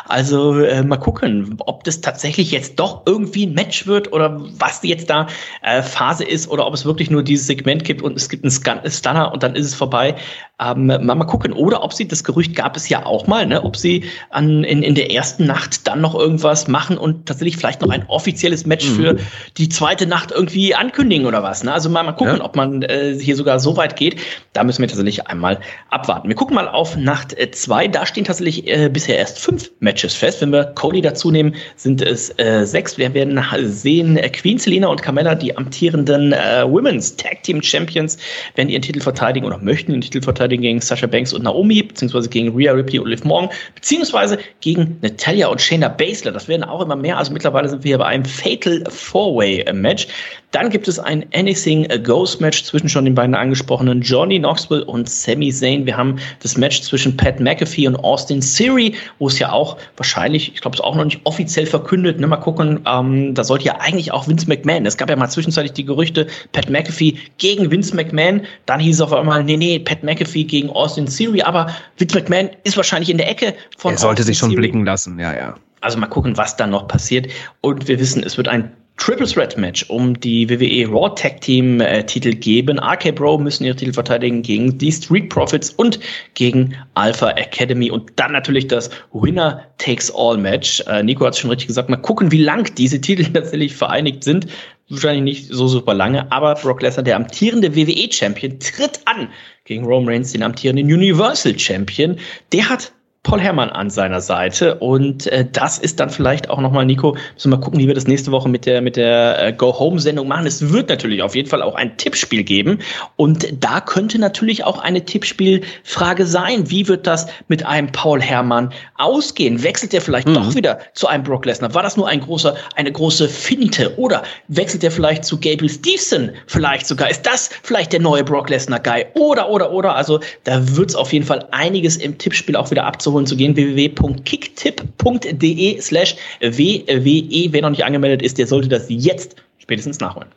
Also äh, mal gucken, ob das tatsächlich jetzt doch irgendwie ein Match wird oder was jetzt da äh, Phase ist oder ob es wirklich nur dieses Segment gibt und es gibt einen Stunner und dann ist es vorbei. Ähm, mal, mal gucken. Oder ob sie, das Gerücht gab es ja auch mal, ne, ob sie an, in, in der ersten Nacht dann noch irgendwas machen und tatsächlich vielleicht noch ein offizielles Match mhm. für die zweite Nacht irgendwie ankündigen oder was. Ne? Also mal, mal gucken, ja. ob man äh, hier sogar so weit geht. Da müssen wir tatsächlich einmal abwarten. Wir gucken mal auf Nacht äh, zwei. Da stehen tatsächlich äh, bisher erst fünf Matches fest. Wenn wir Cody dazu nehmen, sind es äh, sechs. Wir werden sehen, äh, Queen Selena und Carmella, die amtierenden äh, Women's Tag Team Champions, werden ihren Titel verteidigen oder möchten den Titel verteidigen verteidigen gegen Sasha Banks und Naomi, beziehungsweise gegen Rhea Ripley und Liv Morgan, beziehungsweise gegen Natalia und Shayna Baszler. Das werden auch immer mehr. Also mittlerweile sind wir hier bei einem Fatal Four-Way-Match. Dann gibt es ein Anything Ghost Match zwischen schon den beiden angesprochenen Johnny Knoxville und Sami Zayn. Wir haben das Match zwischen Pat McAfee und Austin Theory, wo es ja auch wahrscheinlich, ich glaube, es ist auch noch nicht offiziell verkündet. Ne, mal gucken, ähm, da sollte ja eigentlich auch Vince McMahon. Es gab ja mal zwischenzeitlich die Gerüchte, Pat McAfee gegen Vince McMahon. Dann hieß es auf einmal, nee, nee, Pat McAfee gegen Austin Theory. Aber Vince McMahon ist wahrscheinlich in der Ecke von. Er sollte Austin sich schon Theory. blicken lassen, ja, ja. Also mal gucken, was da noch passiert. Und wir wissen, es wird ein Triple Threat Match um die WWE Raw Tag Team äh, Titel geben. RK Bro müssen ihre Titel verteidigen gegen die Street Profits und gegen Alpha Academy und dann natürlich das Winner Takes All Match. Äh, Nico hat es schon richtig gesagt. Mal gucken, wie lang diese Titel tatsächlich vereinigt sind. Wahrscheinlich nicht so super lange, aber Brock Lesnar, der amtierende WWE Champion, tritt an gegen Roman Reigns, den amtierenden Universal Champion. Der hat Paul Herrmann an seiner Seite. Und äh, das ist dann vielleicht auch nochmal, Nico, müssen wir mal gucken, wie wir das nächste Woche mit der, mit der äh, Go-Home-Sendung machen. Es wird natürlich auf jeden Fall auch ein Tippspiel geben. Und da könnte natürlich auch eine Tippspielfrage sein. Wie wird das mit einem Paul Herrmann ausgehen? Wechselt er vielleicht mhm. doch wieder zu einem Brock Lesnar? War das nur ein großer, eine große Finte? Oder wechselt er vielleicht zu Gabriel Stevenson? Vielleicht sogar. Ist das vielleicht der neue Brock Lesnar-Guy? Oder, oder, oder. Also da wird es auf jeden Fall einiges im Tippspiel auch wieder abzuholen nachholen zu gehen, www.kicktipp.de slash WWE. Wer noch nicht angemeldet ist, der sollte das jetzt spätestens nachholen.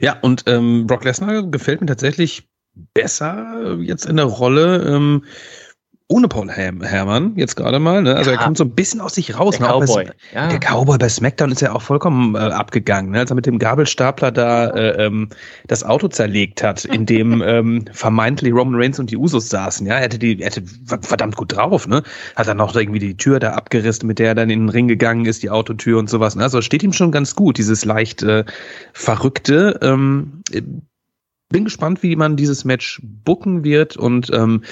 Ja, und ähm, Brock Lesnar gefällt mir tatsächlich besser jetzt in der Rolle. Ähm, ohne Paul Her Herrmann jetzt gerade mal. Ne? Also ja, er kommt so ein bisschen aus sich raus. Der ne? Cowboy. Ja. Der Cowboy bei SmackDown ist ja auch vollkommen äh, abgegangen, ne? als er mit dem Gabelstapler da äh, ähm, das Auto zerlegt hat, in dem ähm, vermeintlich Roman Reigns und die Usos saßen. Ja, er hätte die, er hätte verdammt gut drauf. Ne? Hat dann noch irgendwie die Tür da abgerissen, mit der er dann in den Ring gegangen ist, die Autotür und sowas. Ne? Also steht ihm schon ganz gut, dieses leicht äh, verrückte. Ähm, bin gespannt, wie man dieses Match booken wird und ähm,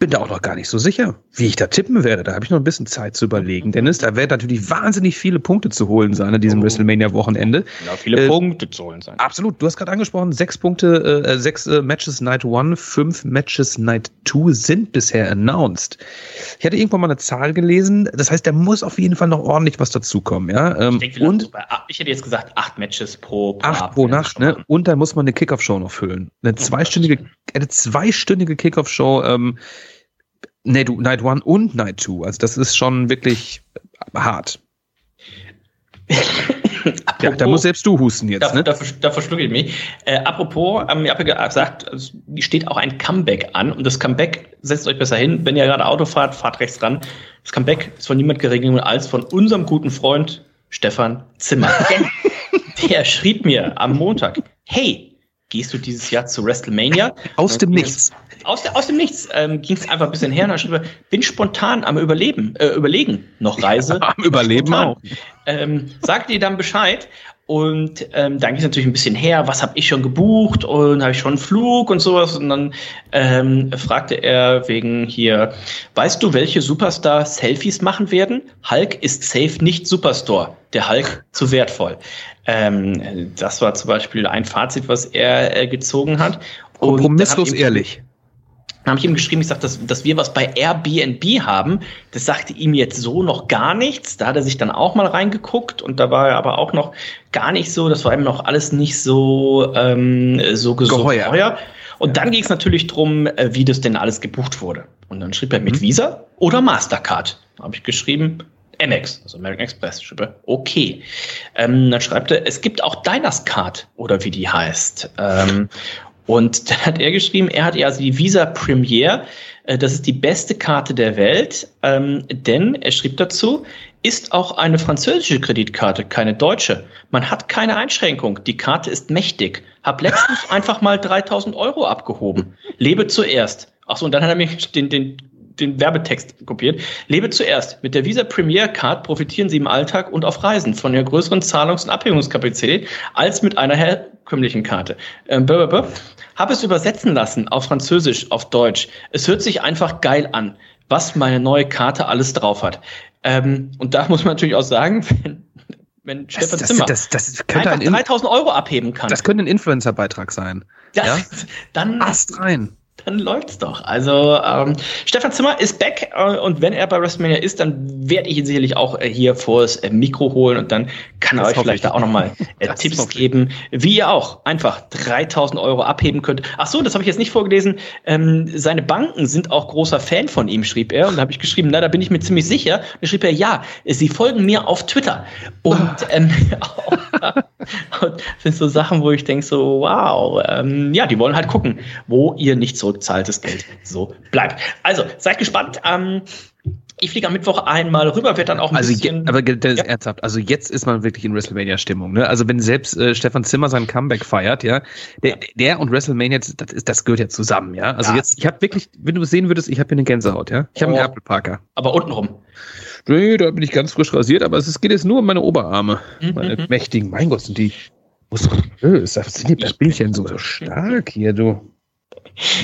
bin da auch noch gar nicht so sicher, wie ich da tippen werde. Da habe ich noch ein bisschen Zeit zu überlegen. Dennis, da werden natürlich wahnsinnig viele Punkte zu holen sein an diesem oh. WrestleMania-Wochenende. Ja, viele äh, Punkte zu holen sein. Absolut. Du hast gerade angesprochen, sechs Punkte, äh, sechs äh, Matches Night One, fünf Matches Night Two sind bisher announced. Ich hatte irgendwann mal eine Zahl gelesen. Das heißt, da muss auf jeden Fall noch ordentlich was dazukommen. Ja? Ähm, ich, denke, und ich hätte jetzt gesagt, acht Matches pro, pro Acht pro Nacht, ne? Und dann muss man eine Kickoff-Show noch füllen. Eine zweistündige, eine zweistündige Kickoff-Show, ähm, nee, du, Night One und Night Two. Also das ist schon wirklich hart. ja, da muss selbst du husten jetzt. Da, ne? da, da verschlucke ich mich. Äh, apropos, ähm, ich habe ja gesagt, es steht auch ein Comeback an und das Comeback, setzt euch besser hin, wenn ihr gerade Auto fahrt, fahrt rechts ran. Das Comeback ist von niemand geregelt als von unserem guten Freund Stefan Zimmer. der schrieb mir am Montag, hey, gehst du dieses Jahr zu WrestleMania? Aus dem Nichts. Aus, aus dem Nichts ähm, ging es einfach ein bisschen her. Und schrieb, bin spontan am Überleben, äh, überlegen, noch Reise. am Überleben spontan. auch. Ähm, sagt ihr dann Bescheid und ähm, dann ging es natürlich ein bisschen her, was habe ich schon gebucht und habe ich schon einen Flug und sowas. Und dann ähm, fragte er wegen hier, weißt du, welche Superstar Selfies machen werden? Hulk ist safe nicht Superstore. Der Hulk zu wertvoll. Ähm, das war zum Beispiel ein Fazit, was er äh, gezogen hat. Kompromisslos ehrlich. Dann habe ich ihm geschrieben, ich sage, dass, dass wir was bei Airbnb haben. Das sagte ihm jetzt so noch gar nichts. Da hat er sich dann auch mal reingeguckt und da war er aber auch noch gar nicht so, das war ihm noch alles nicht so, ähm, so geheuer. geheuer. Und dann ging es natürlich drum, äh, wie das denn alles gebucht wurde. Und dann schrieb er mit mhm. Visa oder Mastercard. Da habe ich geschrieben, Amex, also American Express. Schrieb okay. Ähm, dann schreibt er, es gibt auch Diners Card oder wie die heißt. Ähm, und dann hat er geschrieben, er hat ja also die Visa Premiere, äh, das ist die beste Karte der Welt, ähm, denn er schrieb dazu, ist auch eine französische Kreditkarte, keine deutsche. Man hat keine Einschränkung. Die Karte ist mächtig. Hab letztens einfach mal 3000 Euro abgehoben. Lebe zuerst. Achso, und dann hat er mir den, den den Werbetext kopiert. Lebe zuerst. Mit der Visa Premier Card profitieren Sie im Alltag und auf Reisen von der größeren Zahlungs- und Abhebungskapazität als mit einer herkömmlichen Karte. Ähm, Habe es übersetzen lassen auf Französisch, auf Deutsch. Es hört sich einfach geil an, was meine neue Karte alles drauf hat. Ähm, und da muss man natürlich auch sagen, wenn, wenn das, Stefan das, Zimmer das, das, könnte einfach 3000 Euro abheben kann. Das könnte ein Influencer-Beitrag sein. Ja, ja? dann Ast rein dann läuft's doch. Also ähm, Stefan Zimmer ist back äh, und wenn er bei WrestleMania ist, dann werde ich ihn sicherlich auch äh, hier vors äh, Mikro holen und dann kann er euch vielleicht da auch nochmal äh, Tipps geben, wie ihr auch einfach 3000 Euro abheben könnt. Ach so, das habe ich jetzt nicht vorgelesen. Ähm, seine Banken sind auch großer Fan von ihm, schrieb er. Und da habe ich geschrieben, na, da bin ich mir ziemlich sicher. Und dann schrieb er, ja, sie folgen mir auf Twitter. Und, ähm, und das sind so Sachen, wo ich denke so, wow, ähm, ja, die wollen halt gucken, wo ihr nicht zurückzahltes Geld so bleibt. Also, seid gespannt. Ähm, ich fliege am Mittwoch einmal rüber, werde dann auch ein also bisschen. aber das ist ja. ernsthaft. Also jetzt ist man wirklich in WrestleMania-Stimmung. Ne? Also wenn selbst äh, Stefan Zimmer sein Comeback feiert, ja, der, ja. der und WrestleMania, das, ist, das gehört ja zusammen, ja. Also ja. jetzt, ich habe wirklich, wenn du es sehen würdest, ich habe hier eine Gänsehaut, ja. Ich habe oh. einen Apple Parker. Aber untenrum. Nee, da bin ich ganz frisch rasiert, aber es geht jetzt nur um meine Oberarme. Mhm. Meine mhm. mächtigen. Mein Gott, sind die muskulös. Sind die Bildchen so stark hier, du.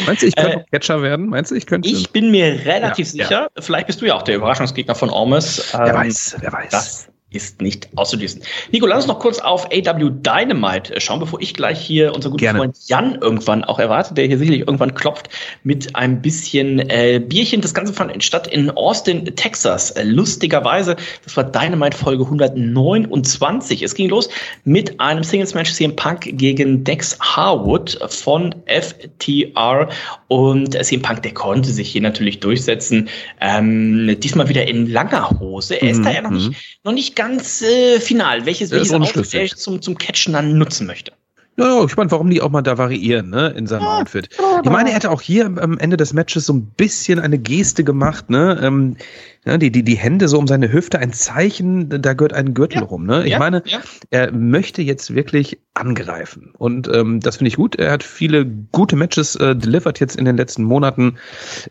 Meinst du, ich könnte äh, Catcher werden? Meinst du, ich könnte? Ich bin mir relativ ja, sicher. Ja. Vielleicht bist du ja auch der Überraschungsgegner von Ormes. Wer ähm, weiß, wer weiß. Das ist nicht auszuschließen. Nico, lass uns noch kurz auf AW Dynamite schauen, bevor ich gleich hier unser guter Freund Jan irgendwann auch erwarte, der hier sicherlich irgendwann klopft mit ein bisschen äh, Bierchen. Das Ganze fand statt in Austin, Texas. Äh, lustigerweise, das war Dynamite Folge 129. Es ging los mit einem Singles Match CM Punk gegen Dex Harwood von FTR und äh, CM Punk, der konnte sich hier natürlich durchsetzen. Ähm, diesmal wieder in langer Hose. Er ist mhm. da ja noch nicht, mhm. noch nicht ganz äh, final, welches, welches Outfit er zum, zum Catchen dann nutzen möchte. Ja, ich meine, warum die auch mal da variieren, ne, in seinem Outfit. Ich meine, er hatte auch hier am Ende des Matches so ein bisschen eine Geste gemacht, ne, ähm, ja, die, die, die Hände so um seine Hüfte, ein Zeichen, da gehört ein Gürtel Ja. rum, ne. Ich Ja, meine, ja. er möchte jetzt wirklich angreifen. Und ähm, das finde ich gut. Er hat viele gute Matches äh, delivered jetzt in den letzten Monaten,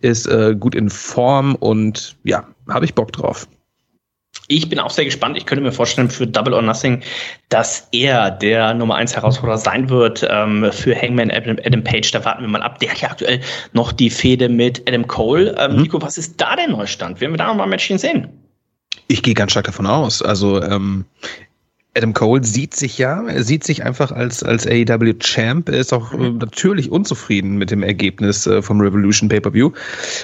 ist äh, gut in Form und ja, habe ich Bock drauf. Ich bin auch sehr gespannt. Ich könnte mir vorstellen für Double or Nothing, dass er der Nummer 1 Herausforderer sein wird ähm, für Hangman Adam, Adam Page. Da warten wir mal ab. Der hat ja aktuell noch die Fehde mit Adam Cole. Ähm, Mhm. Nico, was ist da der Neustand? Werden wir da noch mal ein Matchchen sehen? Ich gehe ganz stark davon aus. Also ähm, Adam Cole sieht sich ja, er sieht sich einfach als, als AEW Champ. Er ist auch äh, natürlich unzufrieden mit dem Ergebnis äh, vom Revolution Pay-Per-View.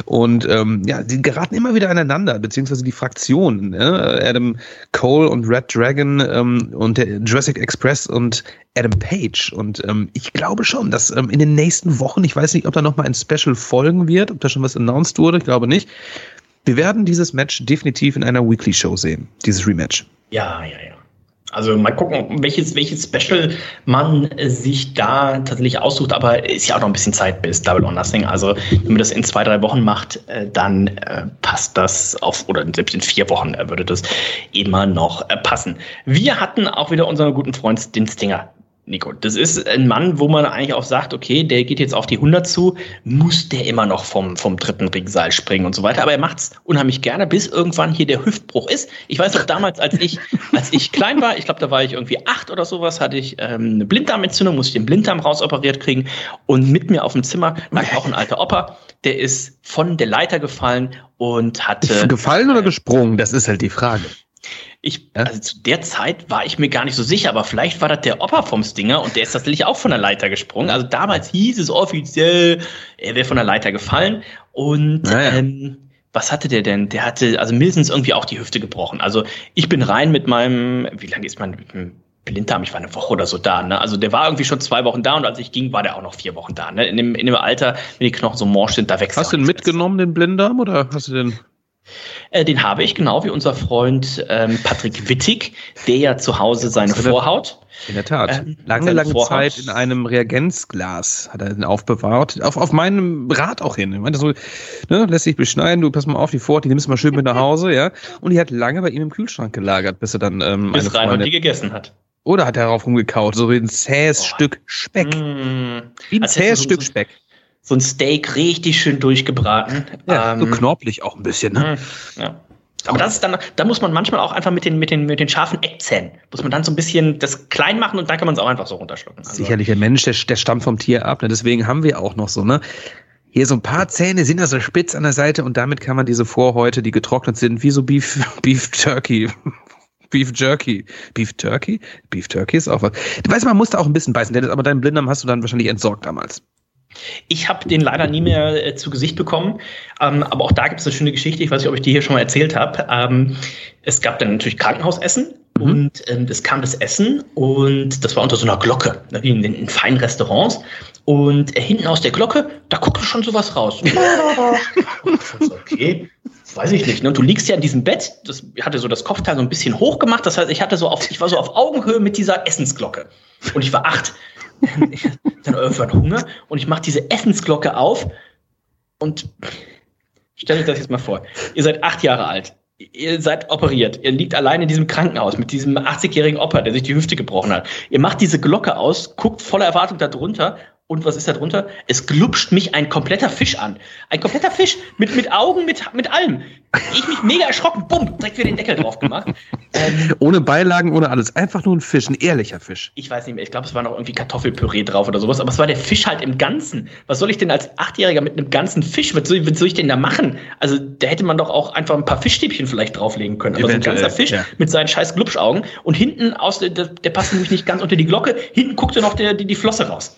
Und ähm, ja, die geraten immer wieder aneinander, beziehungsweise die Fraktionen. Ne? Adam Cole und Red Dragon ähm, und der Jurassic Express und Adam Page. Und ähm, ich glaube schon, dass ähm, in den nächsten Wochen, ich weiß nicht, ob da nochmal ein Special folgen wird, ob da schon was announced wurde, ich glaube nicht. Wir werden dieses Match definitiv in einer Weekly Show sehen, dieses Rematch. Ja, ja, ja. Also mal gucken, welches, welches Special man sich da tatsächlich aussucht, aber ist ja auch noch ein bisschen Zeit bis Double or Nothing. Also wenn man das in zwei, drei Wochen macht, äh, dann äh, passt das auf, oder selbst in vier Wochen äh, würde das immer noch äh, passen. Wir hatten auch wieder unseren guten Freund, den Stinger. Nico, das ist ein Mann, wo man eigentlich auch sagt, okay, der geht jetzt auf die 100 zu, muss der immer noch vom, vom dritten Ringseil springen und so weiter. Aber er macht's unheimlich gerne, bis irgendwann hier der Hüftbruch ist. Ich weiß noch damals, als ich, als ich klein war, ich glaube, da war ich irgendwie acht oder sowas, hatte ich ähm, eine Blinddarmentzündung, musste ich den Blinddarm rausoperiert kriegen. Und mit mir auf dem Zimmer lag auch ein alter Opa, der ist von der Leiter gefallen und hatte. Gefallen oder gesprungen? Das ist halt die Frage. Ich, Ja? also zu der Zeit war ich mir gar nicht so sicher, aber vielleicht war das der Opa vom Stinger und der ist tatsächlich auch von der Leiter gesprungen. Also damals hieß es offiziell, er wäre von der Leiter gefallen und Naja. ähm, was hatte der denn? Der hatte also mindestens irgendwie auch die Hüfte gebrochen. Also ich bin rein mit meinem, wie lange ist man Blinddarm? Ich war eine Woche oder so da. Ne? Also der war irgendwie schon zwei Wochen da und als ich ging, war der auch noch vier Wochen da. Ne? In, dem, in dem Alter, wenn die Knochen so morsch sind, da wächst Hast du den mitgenommen, den Blinddarm, oder hast du den? Äh, den habe ich, genau wie unser Freund ähm, Patrick Wittig, der ja zu Hause seine wird- Vorhaut. In der Tat. Ähm, lange, lange Vorhaut. Zeit in einem Reagenzglas hat er den aufbewahrt. Auf, auf meinem Rad auch hin. Ich meinte so, ne, lässt sich beschneiden, du pass mal auf die Vorhaut, die nimmst du mal schön mit nach Hause, ja. Und die hat lange bei ihm im Kühlschrank gelagert, bis er dann ähm, bis eine Reinhold die gegessen hat. Oder hat er darauf rumgekaut, so wie ein zähes Oh. Stück Speck. Mm, Wie ein als zähes Stück so- Speck. So ein Steak richtig schön durchgebraten. Ja, so Ähm, knorblich auch ein bisschen, ne? mm, ja. Aber das ist dann, da muss man manchmal auch einfach mit den, mit den, mit den scharfen Eckzähnen, muss man dann so ein bisschen das klein machen und dann kann man es auch einfach so runterschlucken. Also, Sicherlich, der Mensch, der, der stammt vom Tier ab. Ne? Deswegen haben wir auch noch so, ne? Hier so ein paar Zähne sind da so spitz an der Seite und damit kann man diese Vorhäute, die getrocknet sind, wie so Beef, Beef Turkey. Beef Jerky. Beef Turkey? Beef Turkey ist auch was. Du weißt, man musste auch ein bisschen beißen, Dennis, aber deinen Blinddarm hast du dann wahrscheinlich entsorgt damals. Ich habe den leider nie mehr äh, zu Gesicht bekommen. Ähm, aber auch da gibt es eine schöne Geschichte. Ich weiß nicht, ob ich die hier schon mal erzählt habe. Ähm, es gab dann natürlich Krankenhausessen Mhm. und ähm, es kam das Essen und das war unter so einer Glocke, ne, wie in den in feinen Restaurants. Und äh, hinten aus der Glocke, da guckte schon sowas raus. okay, weiß ich nicht. Ne? Und du liegst ja in diesem Bett. Das ich hatte so das Kopfteil so ein bisschen hoch gemacht. Das heißt, ich hatte so auf, ich war so auf Augenhöhe mit dieser Essensglocke. Und ich war acht. Dann irgendwann Hunger und ich mache diese Essensglocke auf und stellt euch das jetzt mal vor. Ihr seid acht Jahre alt. Ihr seid operiert. Ihr liegt allein in diesem Krankenhaus mit diesem 80-jährigen Opa, der sich die Hüfte gebrochen hat. Ihr macht diese Glocke aus, guckt voller Erwartung da drunter. Und was ist da drunter? Es glupscht mich ein kompletter Fisch an. Ein kompletter Fisch mit, mit Augen, mit, mit allem. Ich mich mega erschrocken. Bumm, direkt wieder den Deckel drauf gemacht. Ähm, Ohne Beilagen, ohne alles. Einfach nur ein Fisch, ein ehrlicher Fisch. ich weiß nicht mehr, ich glaube, es war noch irgendwie Kartoffelpüree drauf oder sowas, aber es war der Fisch halt im Ganzen. Was soll ich denn als Achtjähriger mit einem ganzen Fisch, was soll, was soll ich denn da machen? Also, da hätte man doch auch einfach ein paar Fischstäbchen vielleicht drauflegen können. Aber Eventuell, so ein ganzer Fisch ja. mit seinen scheiß Glubschaugen und hinten aus, der, der passt nämlich nicht ganz unter die Glocke, hinten guckte noch der, die, die Flosse raus.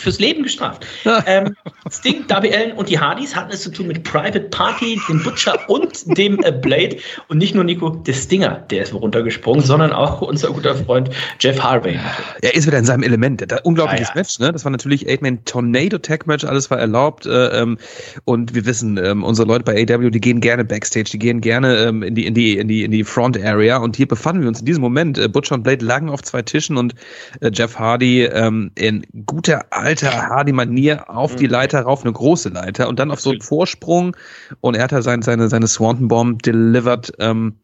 fürs Leben gestraft. ähm, Sting, Darby Allen und die Hardys hatten es zu tun mit Private Party, dem Butcher und dem äh, Blade. Und nicht nur Nico, der Stinger, der ist runtergesprungen, sondern auch unser guter Freund Jeff Harvey. Er ist wieder in seinem Element. Da, unglaubliches ah, ja. Match, ne? Das war natürlich Eight-Man Tornado Tag Match, alles war erlaubt. Äh, ähm, und wir wissen, ähm, unsere Leute bei AW, die gehen gerne Backstage, die gehen gerne ähm, in, die, in, die, in, die, in die Front Area. Und hier befanden wir uns in diesem Moment. Äh, Butcher und Blade lagen auf zwei Tischen und äh, Jeff Hardy ähm, in guter alter Hardy-Manier auf die mhm. Leiter rauf, eine große Leiter und dann auf so einen Vorsprung und er hat da sein, seine, seine Swanton Bomb delivered. Ähm,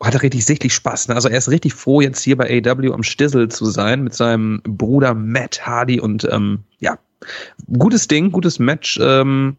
hatte richtig sichtlich Spaß. Ne? Also er ist richtig froh, jetzt hier bei AW am Stissel zu sein mit seinem Bruder Matt Hardy und ähm, ja, gutes Ding, gutes Match. Ähm,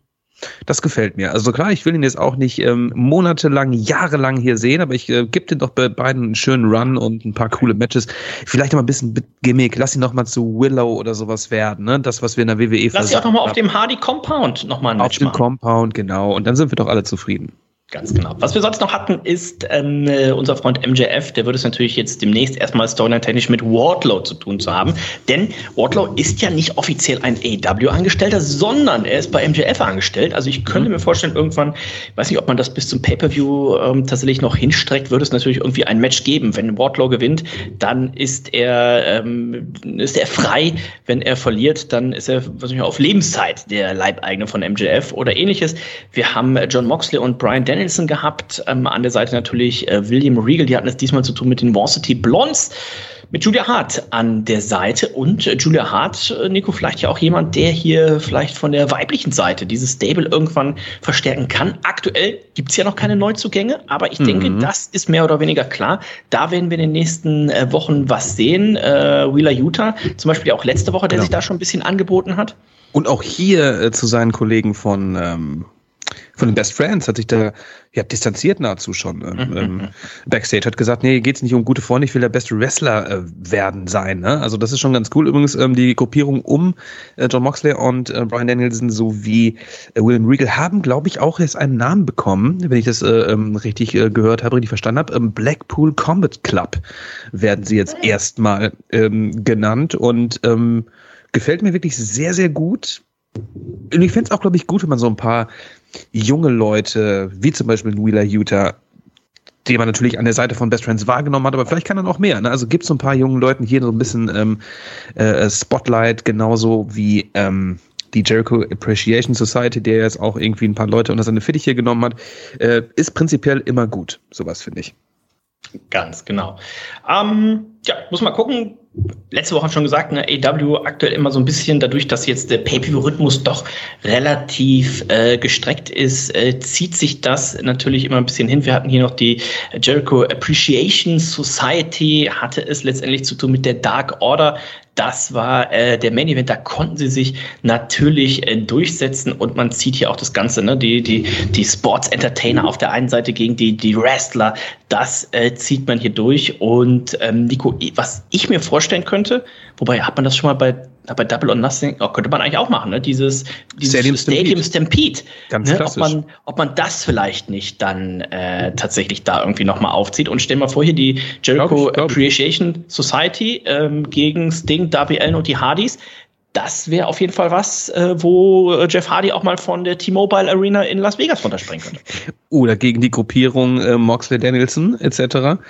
das gefällt mir. Also klar, ich will ihn jetzt auch nicht ähm, monatelang, jahrelang hier sehen, aber ich äh, gebe den doch bei beiden einen schönen Run und ein paar coole Matches. Vielleicht noch mal ein bisschen Gimmick. Lass ihn noch mal zu Willow oder sowas werden, ne? Das, was wir in der WWE Lass ihn auch noch mal auf dem Hardy Compound noch mal ein Match Auf dem Compound, genau. Und dann sind wir doch alle zufrieden. Ganz genau. Was wir sonst noch hatten, ist ähm, äh, unser Freund MJF, der wird es natürlich jetzt demnächst erstmal storyline-technisch mit Wardlow zu tun zu haben. Denn Wardlow ist ja nicht offiziell ein AW-Angestellter, sondern er ist bei MJF angestellt. Also ich könnte mhm. mir vorstellen, irgendwann, weiß nicht, ob man das bis zum Pay-Per-View ähm, tatsächlich noch hinstreckt, würde es natürlich irgendwie ein Match geben. Wenn Wardlow gewinnt, dann ist er, ähm, ist er frei. Wenn er verliert, dann ist er was ich, auf Lebenszeit der Leibeigene von MJF oder ähnliches. Wir haben John Moxley und Brian Dennis Danielson gehabt. Ähm, an der Seite natürlich äh, William Regal, die hatten es diesmal zu tun mit den Varsity Blondes. Mit Julia Hart an der Seite und äh, Julia Hart, äh, Nico, vielleicht ja auch jemand, der hier vielleicht von der weiblichen Seite dieses Stable irgendwann verstärken kann. Aktuell gibt es ja noch keine Neuzugänge, aber ich denke, mhm. das ist mehr oder weniger klar. Da werden wir in den nächsten äh, Wochen was sehen. Wheeler Utah, zum Beispiel auch letzte Woche, der genau. sich da schon ein bisschen angeboten hat. Und auch hier zu seinen Kollegen von ähm, von den Best Friends hat sich da ja, distanziert nahezu schon. Ähm, ähm, Backstage hat gesagt, nee, geht's nicht um gute Freunde, ich will der beste Wrestler äh, werden sein. Ne? Also das ist schon ganz cool. Übrigens ähm, die Gruppierung um äh, John Moxley und äh, Brian Danielson sowie äh, William Regal haben, glaube ich, auch jetzt einen Namen bekommen, wenn ich das äh, ähm, richtig äh, gehört habe, richtig verstanden habe. Ähm, Blackpool Combat Club werden sie jetzt erstmal ähm, genannt und ähm, gefällt mir wirklich sehr, sehr gut. Und ich fände es auch, glaube ich, gut, wenn man so ein paar junge Leute, wie zum Beispiel Wheeler Utah, die man natürlich an der Seite von Best Friends wahrgenommen hat, aber vielleicht kann er noch mehr. Ne? Also gibt es so ein paar jungen Leuten hier so ein bisschen ähm, äh, Spotlight, genauso wie ähm, die Jericho Appreciation Society, der jetzt auch irgendwie ein paar Leute unter seine Fittiche genommen hat, äh, ist prinzipiell immer gut. Sowas finde ich. Ganz genau. Ähm, ja, muss mal gucken. Letzte Woche schon gesagt, ne, AW aktuell immer so ein bisschen dadurch, dass jetzt der Pay-Per-View-Rhythmus doch relativ äh, gestreckt ist, äh, zieht sich das natürlich immer ein bisschen hin. Wir hatten hier noch die Jericho Appreciation Society, hatte es letztendlich zu tun mit der Dark Order das war äh, der Main Event. Da konnten sie sich natürlich äh, durchsetzen und man zieht hier auch das Ganze, ne? die, die, die Sports Entertainer auf der einen Seite gegen die, die Wrestler. Das äh, zieht man hier durch. Und ähm, Nico, was ich mir vorstellen könnte, wobei hat man das schon mal bei bei Double or Nothing oh, könnte man eigentlich auch machen, ne? Dieses, dieses Stadium, Stadium Stampede. Ganz ne? Ob man, ob man das vielleicht nicht dann äh, tatsächlich da irgendwie nochmal aufzieht. Und stell mal vor, hier die Jericho ich, Appreciation Society ähm, gegen Sting, Darby Allen und die Hardys. Das wäre auf jeden Fall was, äh, wo Jeff Hardy auch mal von der T-Mobile Arena in Las Vegas runterspringen könnte. Oder gegen die Gruppierung äh, Moxley Danielson etc.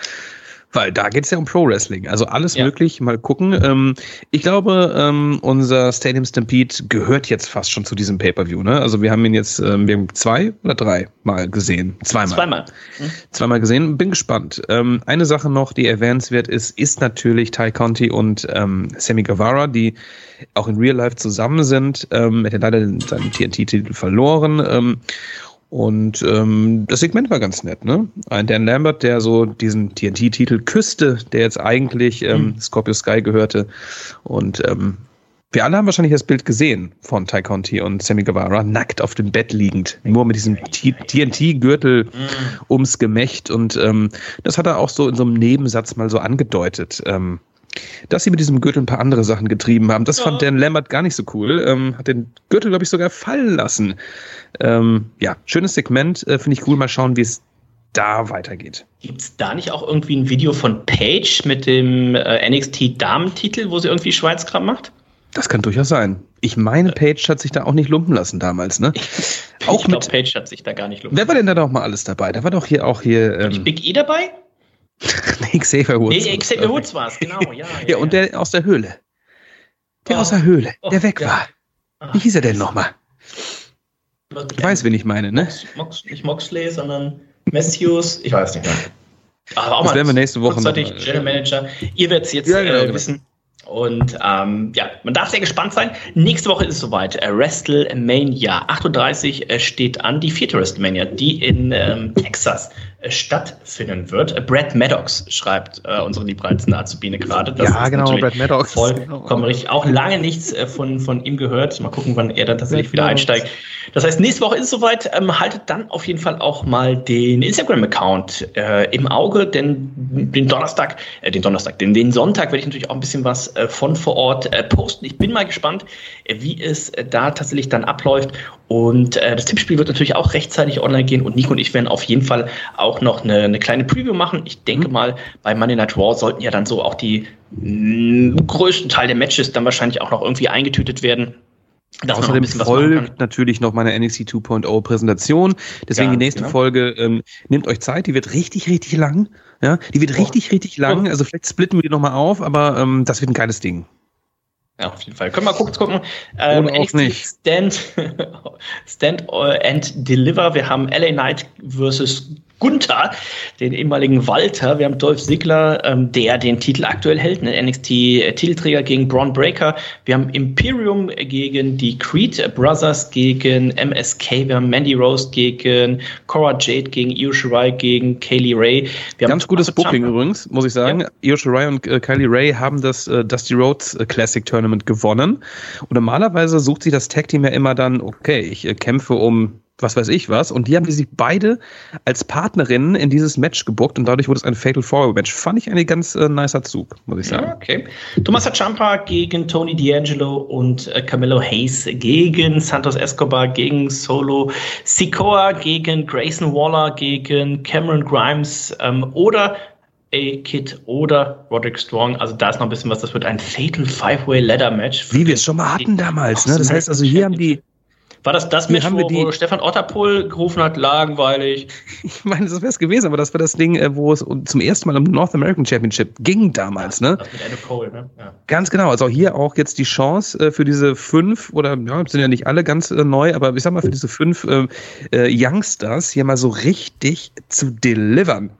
Weil da geht es ja um Pro Wrestling. Also alles ja. möglich. Mal gucken. Ähm, ich glaube, ähm, unser Stadium Stampede gehört jetzt fast schon zu diesem Pay-Per-View. Ne? Also wir haben ihn jetzt, ähm, wir haben zwei oder drei Mal gesehen. Zweimal. Zweimal. Mhm. Zweimal gesehen. Bin gespannt. Ähm, eine Sache noch, die erwähnenswert ist, ist natürlich Ty Conti und ähm, Sammy Guevara, die auch in Real Life zusammen sind. Ähm, er hat leider seinen TNT-Titel verloren. Und ähm, das Segment war ganz nett, ne? Ein Dan Lambert, der so diesen TNT-Titel küsste, der jetzt eigentlich ähm, mhm. Scorpio Sky gehörte. Und ähm, wir alle haben wahrscheinlich das Bild gesehen von Ty Conti und Sammy Guevara, nackt auf dem Bett liegend, nur mit diesem TNT-Gürtel mhm. ums Gemächt. Und ähm, das hat er auch so in so einem Nebensatz mal so angedeutet. Ähm, dass sie mit diesem Gürtel ein paar andere Sachen getrieben haben. Das ja. fand Dan Lambert gar nicht so cool. Ähm, hat den Gürtel, glaube ich, sogar fallen lassen. Ähm, ja, schönes Segment. Äh, Finde ich cool. Mal schauen, wie es da weitergeht. Gibt es da nicht auch irgendwie ein Video von Paige mit dem äh, NXT-Damentitel, wo sie irgendwie Schweizkram macht? Das kann durchaus sein. Ich meine, Page hat sich da auch nicht lumpen lassen damals, ne? auch ich glaube, Page hat sich da gar nicht lumpen Wer war denn da doch mal alles dabei? Da war doch hier auch hier. Ähm, Big E dabei? nee, Xavier Woods. Nee, Xavier Woods war es, genau, ja, ja. Ja, und der aus der Höhle. Der oh. aus der Höhle, der oh, weg ja. war. Wie hieß er denn nochmal? Ich weiß, wen ich meine, ne? Mox, Mox, nicht Moxley, sondern Matthews. Ich weiß nicht mehr. Aber auch das mal werden wir nächste Woche noch. General Manager. Ihr werdet es jetzt ja, genau, äh, genau. wissen. Und ähm, ja, man darf sehr gespannt sein. Nächste Woche ist es soweit. Äh, WrestleMania 38 äh, steht an, die vierte WrestleMania, die in ähm, Texas äh, stattfinden wird. Äh, Brad Maddox schreibt äh, unsere liebreizende Azubine gerade. Ja, genau, Brad Maddox. Vollkommen richtig. Auch lange nichts äh, von, von ihm gehört. Mal gucken, wann er dann tatsächlich Brad wieder Maddox. einsteigt. Das heißt, nächste Woche ist es soweit. Ähm, haltet dann auf jeden Fall auch mal den Instagram-Account äh, im Auge, denn den Donnerstag, äh, den Donnerstag, den, den Sonntag werde ich natürlich auch ein bisschen was äh, von vor Ort äh, posten. Ich bin mal gespannt, äh, wie es äh, da tatsächlich dann abläuft. Und äh, das Tippspiel wird natürlich auch rechtzeitig online gehen und Nico und ich werden auf jeden Fall auch noch eine, eine kleine Preview machen. Ich denke mhm. mal, bei Monday Night Raw sollten ja dann so auch die mh, mm, größten Teil der Matches dann wahrscheinlich auch noch irgendwie eingetütet werden. Dass Außerdem folgt natürlich noch meine NXT 2.0 Präsentation. Deswegen ja, die nächste genau. Folge, ähm, nehmt euch Zeit, die wird richtig, richtig lang. Ja, die wird oh. richtig, richtig lang. Also vielleicht splitten wir die nochmal auf, aber ähm, das wird ein geiles Ding. Ja, auf jeden Fall. Können wir kurz gucken. Ähm, Oder auch nicht. Stand, Stand and Deliver. Wir haben LA Knight versus Gunther, den ehemaligen Walter. Wir haben Dolph Ziggler, ähm, der den Titel aktuell hält, ne? NXT-Titelträger gegen Braun Breaker. Wir haben Imperium gegen die Creed Brothers gegen MSK. Wir haben Mandy Rose gegen Cora Jade gegen Io Shirai gegen Kaylee Ray. Wir Ganz gutes Booking Jumper. übrigens, muss ich sagen. Ja. Io Shirai und äh, Kaylee Ray haben das äh, Dusty Rhodes äh, Classic Tournament gewonnen. Und normalerweise sucht sich das Tag Team ja immer dann, okay, ich äh, kämpfe um was weiß ich was. Und die haben sich beide als Partnerinnen in dieses Match gebuckt und dadurch wurde es ein Fatal Four Match. Fand ich ein ganz äh, nicer Zug, muss ich sagen. Ja, okay. Thomas Ciampa gegen Tony D'Angelo und äh, Camilo Hayes gegen Santos Escobar gegen Solo Sikoa gegen Grayson Waller gegen Cameron Grimes ähm, oder A-Kid oder Roderick Strong. Also da ist noch ein bisschen was. Das wird ein Fatal Five-Way Ladder Match. Wie wir es schon mal hatten damals. Ne? Das heißt also, hier haben die war das das Match, wo, wo, Stefan Otterpohl gerufen hat, langweilig? Ich meine, das wäre es gewesen, aber das war das Ding, äh, wo es zum ersten Mal um North American Championship ging damals, ja, ne? Das mit Adam Cole, ne? Ja. Ganz genau. Also hier auch jetzt die Chance äh, für diese fünf, oder ja, sind ja nicht alle ganz äh, neu, aber ich sag mal, für diese fünf äh, Youngsters hier mal so richtig zu delivern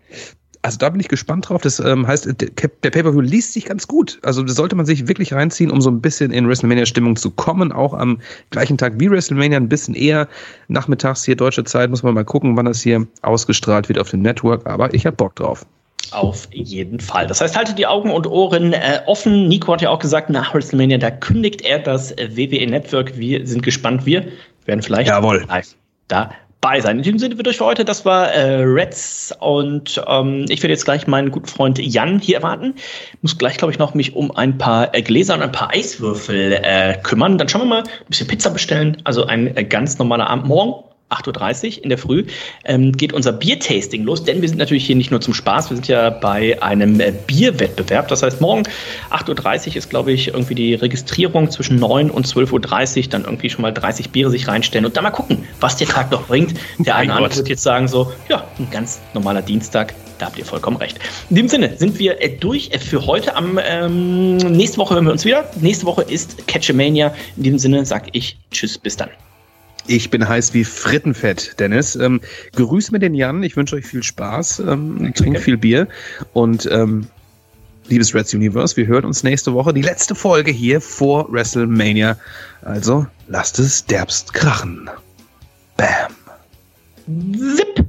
also da bin ich gespannt drauf. Das ähm, heißt, der, der Pay-Per-View liest sich ganz gut. Also das sollte man sich wirklich reinziehen, um so ein bisschen in WrestleMania-Stimmung zu kommen. Auch am gleichen Tag wie WrestleMania, ein bisschen eher nachmittags hier deutsche Zeit. Muss man mal gucken, wann das hier ausgestrahlt wird auf dem Network. Aber ich habe Bock drauf. Auf jeden Fall. Das heißt, haltet die Augen und Ohren äh, offen. Nico hat ja auch gesagt, nach WrestleMania, da kündigt er das WWE Network. Wir sind gespannt. Wir werden vielleicht Jawohl. live da bei sein. In diesem Sinne wird euch für heute, das war äh, Reds und ähm, ich werde jetzt gleich meinen guten Freund Jan hier erwarten. Muss gleich, glaube ich, noch mich um ein paar äh, Gläser und ein paar Eiswürfel äh, kümmern. Dann schauen wir mal, ein bisschen Pizza bestellen. Also ein äh, ganz normaler Abend. Morgen 8.30 Uhr in der Früh ähm, geht unser Biertasting los, denn wir sind natürlich hier nicht nur zum Spaß, wir sind ja bei einem äh, Bierwettbewerb. Das heißt, morgen 8.30 Uhr ist, glaube ich, irgendwie die Registrierung zwischen 9 und 12.30 Uhr, dann irgendwie schon mal 30 Biere sich reinstellen und dann mal gucken, was der Tag noch bringt. Der eine andere wird jetzt sagen so, ja, ein ganz normaler Dienstag, da habt ihr vollkommen recht. In dem Sinne sind wir äh, durch für heute. Am ähm, nächste Woche hören wir uns wieder. Nächste Woche ist Catchamania. In dem Sinne sage ich Tschüss, bis dann. Ich bin heiß wie Frittenfett, Dennis. Ähm, grüß mir den Jan. Ich wünsche euch viel Spaß. Ähm, trinkt viel Bier. Und ähm, liebes Reds Universe, wir hören uns nächste Woche. Die letzte Folge hier vor WrestleMania. Also lasst es derbst krachen. Bam. Zip.